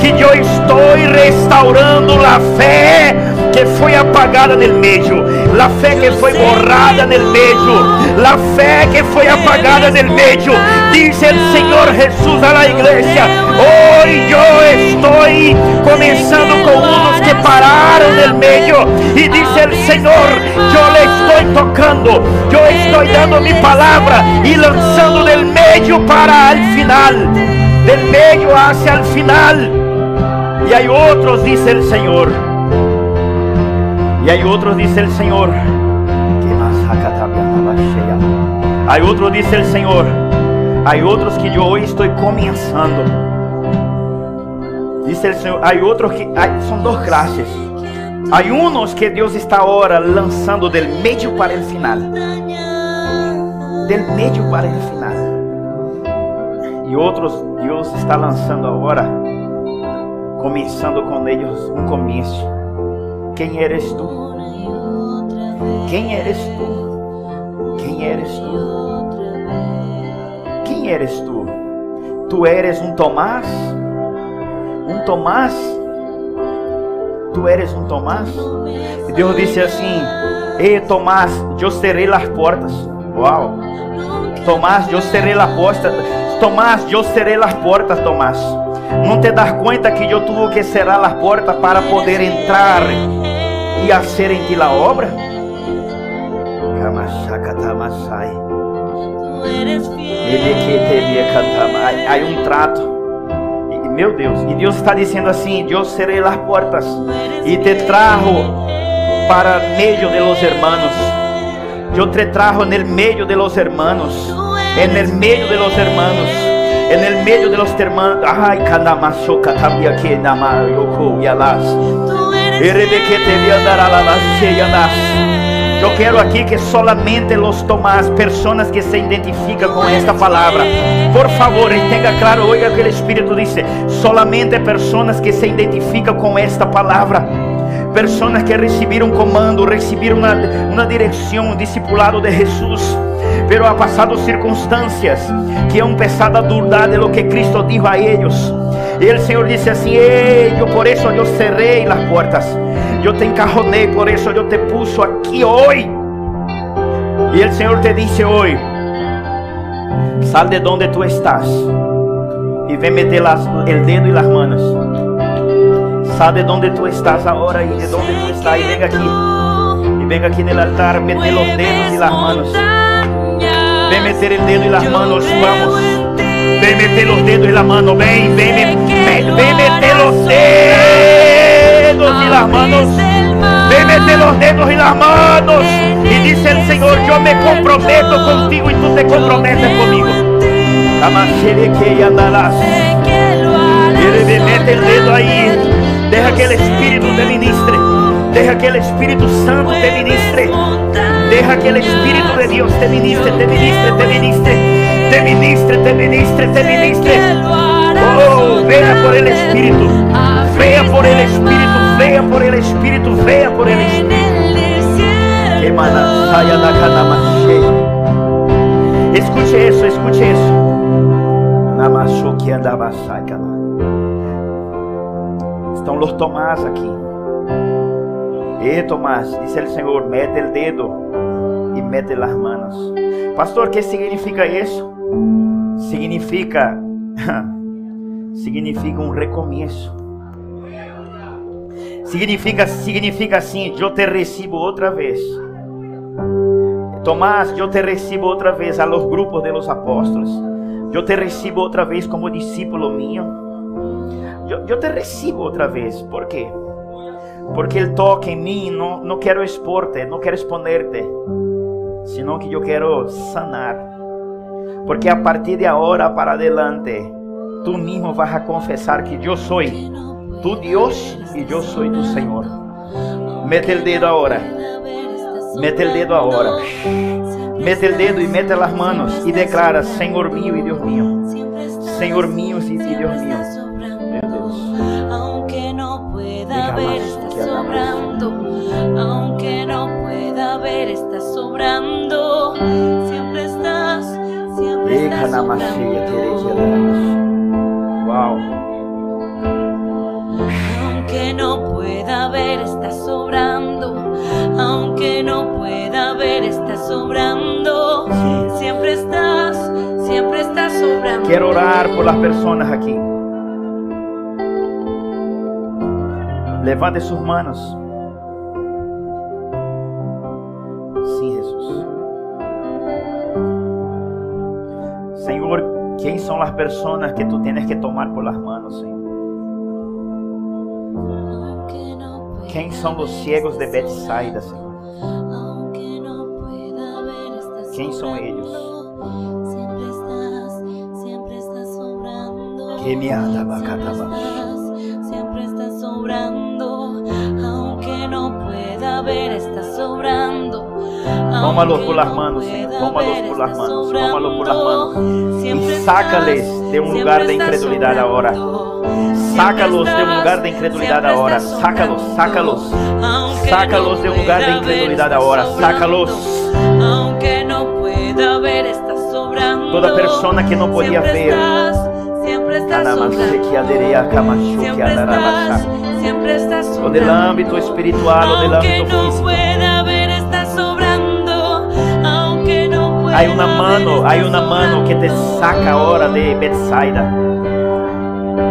que yo estoy restaurando la fe que foi apagada no meio, a fé que foi borrada no. meio, a fé que foi apagada no meio. Diz o Senhor Jesus a la igreja: Hoje eu estou começando com uns que pararam no meio, e diz o Senhor: Eu le estou tocando, eu estou dando minha e lançando del meio para o final, del meio hacia o final. E aí outros, diz o Senhor. Y hay otros, dice el Señor, Hay otros, dice el Señor, hay otros que yo hoy estoy comenzando. Dice el Señor, hay otros que hay, son dos clases. Hay unos que Dios está ahora lanzando del medio para el final. Del medio para el final. Y otros Dios está lanzando ahora, comenzando con ellos un comienzo. Quem eres tu? Quem eres tu? Quem eres tu? Quem eres tu? Tu eres um Tomás? Um Tomás? Tu eres um Tomás? E Deus disse assim: Ei, Tomás, eu serei as portas. Uau! Tomás, eu serei as portas. Tomás, eu serei as portas, Tomás. Não te das conta que eu tuve que cerrar as portas para poder entrar e hacer em ti la obra. Há um trato. Meu Deus, e Deus está dizendo assim: Eu serei as portas e te trajo para meio de los hermanos. Eu te trajo en el medio de los hermanos, en el medio de los hermanos, en el medio de los hermanos. Ay, kanamasoka también que namayoko yalas. Eu quero aqui que solamente los tomás, pessoas que se identificam com esta palavra. Por favor, tenha claro, oiga que o Espírito disse: solamente pessoas que se identificam com esta palavra. Pessoas que receberam comando, receberam uma, uma direção, um discipulado de Jesus pero ha pasado circunstâncias que han empezado a dudar de lo que Cristo dijo a ellos. E o Senhor disse assim: Ei, eu por isso eu cerrei as portas, eu te encajonei, por isso eu te puso aqui hoje. E o Senhor te disse hoje: Sal de onde tu estás e vem meter las, el dedo e as manos. Sal de onde tu estás agora e de onde tu estás e venga aqui. E venga aqui no altar, meter os dedos e as manos. Vem meter el dedo e as manos, vamos. Ven meter los dedos en la mano, ven, ven, ven, ven, ven meter los dedos y las manos. Ven meter los dedos y las manos. Y dice el Señor, yo me comprometo contigo y tú te comprometes conmigo. que andarás. Mete el dedo ahí. Deja que el Espíritu te ministre. Deja que el Espíritu Santo te ministre. Deja que el Espíritu de Dios te ministre, te ministre, te ministre te ministre, te ministre, te ministre. Oh, vea por el Espíritu, vea por el Espíritu, vea por el Espíritu, vea por el Espíritu. Escuche eso, escuche eso. Estão los Tomás aqui. E Tomás, disse o Senhor, mete o dedo e mete las manos. Pastor, que significa isso? *laughs* significa significa um recomeço. Significa significa assim, eu te recebo outra vez. Tomás, eu te recebo outra vez a los grupos de los apóstolos. Eu te recebo outra vez como discípulo mío. Eu te recebo outra vez. ¿Por quê? Porque ele toca em mim, não, não quero expor-te, não quero exponer-te, senão que eu quero sanar. Porque a partir de agora para adelante, tú mismo vas a confesar que yo soy tu Dios y yo soy tu Señor. Mete el dedo ahora. Mete el dedo ahora. Mete el dedo y mete las manos y declara, Señor mío y Dios mío. Señor mío y Dios mío. Ver, está sobrando. Aunque no pueda ver, está sobrando. Siempre estás Yanamashia, Teresia, sobrando. Aunque no pueda ver, está sobrando. Aunque no pueda ver, está sobrando. Siempre estás, siempre estás sobrando. Quero orar por las personas aqui. Levante sus manos. Sim, Jesus. Senhor, quem são as pessoas que tu tienes que tomar por las manos, Senhor? Quem são os ver, ciegos de está Betsaida, Senhor? siempre estás sobrando. Que me anda, bacataba. Aunque por las no manos, Señor. ver, por las manos. Tómalos por las manos. Y sácales estás, de un siempre lugar de estás incredulidad ahora. sobrando. Sácalos de un Siempre lugar de estás, incredulidad siempre ahora. estás Sácalos, sácalos. Sácalos de un lugar de pueda ver, incredulidad está ahora. sobrando. Sácalos. Aunque no pueda ver, está sobrando. Toda persona que no podía ver. Estás, siempre estás Siempre estás, estás O del ámbito espiritual o del no físico. Hay una mano, hay una mano que te saca ahora de Bethsaida.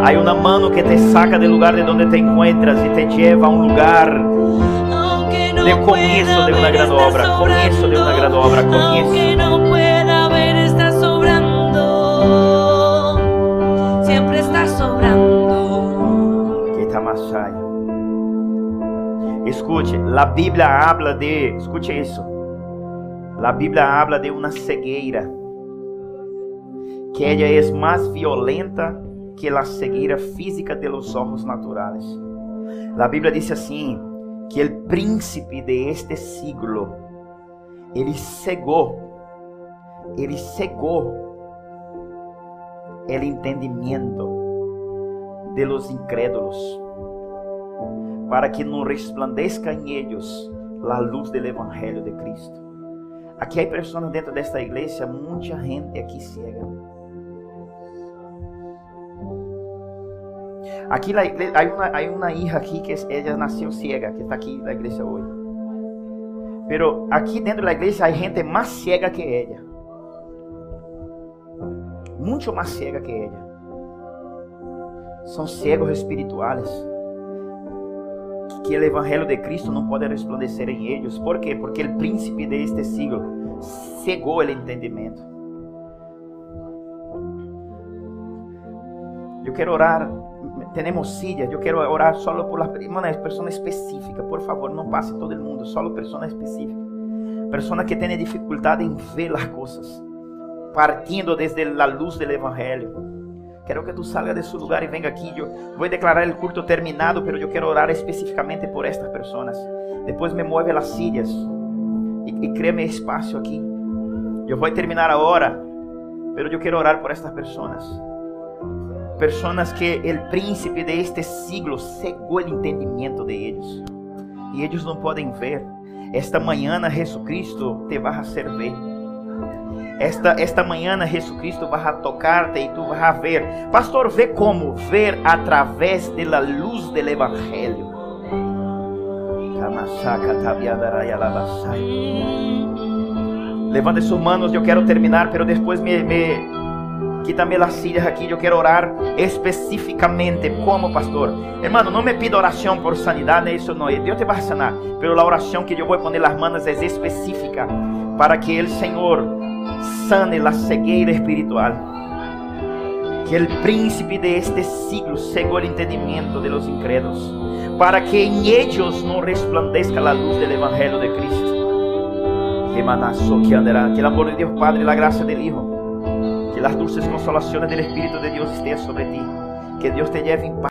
Hay una mano que te saca del lugar de donde te encuentras y te lleva a un lugar de comienzo pueda de una ver, gran está obra, comienzo de una gran obra, comienzo. Escuche, la Biblia habla de, escuche eso. La Biblia habla de una cegueira que ella es más violenta que la cegueira física de los ojos naturales. La Biblia dice así, que el príncipe de este siglo, ele cegou, ele cegou el entendimiento de los incrédulos, para que no resplandezca en ellos la luz del Evangelio de Cristo. Aqui hay personas dentro desta iglesia, mucha gente aqui ciega. Aqui la igle- hay una, hay una hija aquí que es- ella nació ciega, que está aquí en la iglesia hoy. Pero dentro de la iglesia hay gente más ciega que ella. Mucho más ciega que ella. Son ciegos espirituales. Que el evangelio de Cristo no puede resplandecer en ellos. ¿Por qué? Porque el príncipe de este siglo cegó el entendimiento. Yo quiero orar. Tenemos sillas. Yo quiero orar solo por las hermanas, personas específicas. Por favor, no pase todo el mundo. Solo personas específicas. Personas que tienen dificultad en ver las cosas. Partiendo desde la luz del evangelio. Quiero que tú salgas de su lugar y venga aquí. Yo voy a declarar el culto terminado, pero yo quiero orar específicamente por estas personas. Después me mueve las sillas y, y créeme espacio aquí. Yo voy a terminar ahora, pero yo quiero orar por estas personas. Personas que el príncipe de este siglo cegó el entendimiento de ellos. Y ellos no pueden ver. Esta mañana Jesucristo te va a hacer ver. Esta, esta manhã Jesucristo vai tocar-te e tu vas ver. Pastor, vê como? Ver através da luz do Evangelho. Levante suas manos, eu quero terminar, pero depois me, me quítame as sillas aqui. Eu quero orar especificamente como pastor. Hermano, não me pida oração por sanidade, isso não é. Deus te vai sanar, pero a oração que eu vou poner as manos é específica para que o Senhor sane la cegueira espiritual. Que el príncipe de este siglo cegó el entendimiento de los incrédulos, para que en ellos no resplandezca la luz del Evangelio de Cristo. Que manazo que andará, que el amor de Dios Padre la gracia del Hijo, que las dulces consolaciones del Espíritu de Dios estén sobre ti, que Dios te lleve en paz.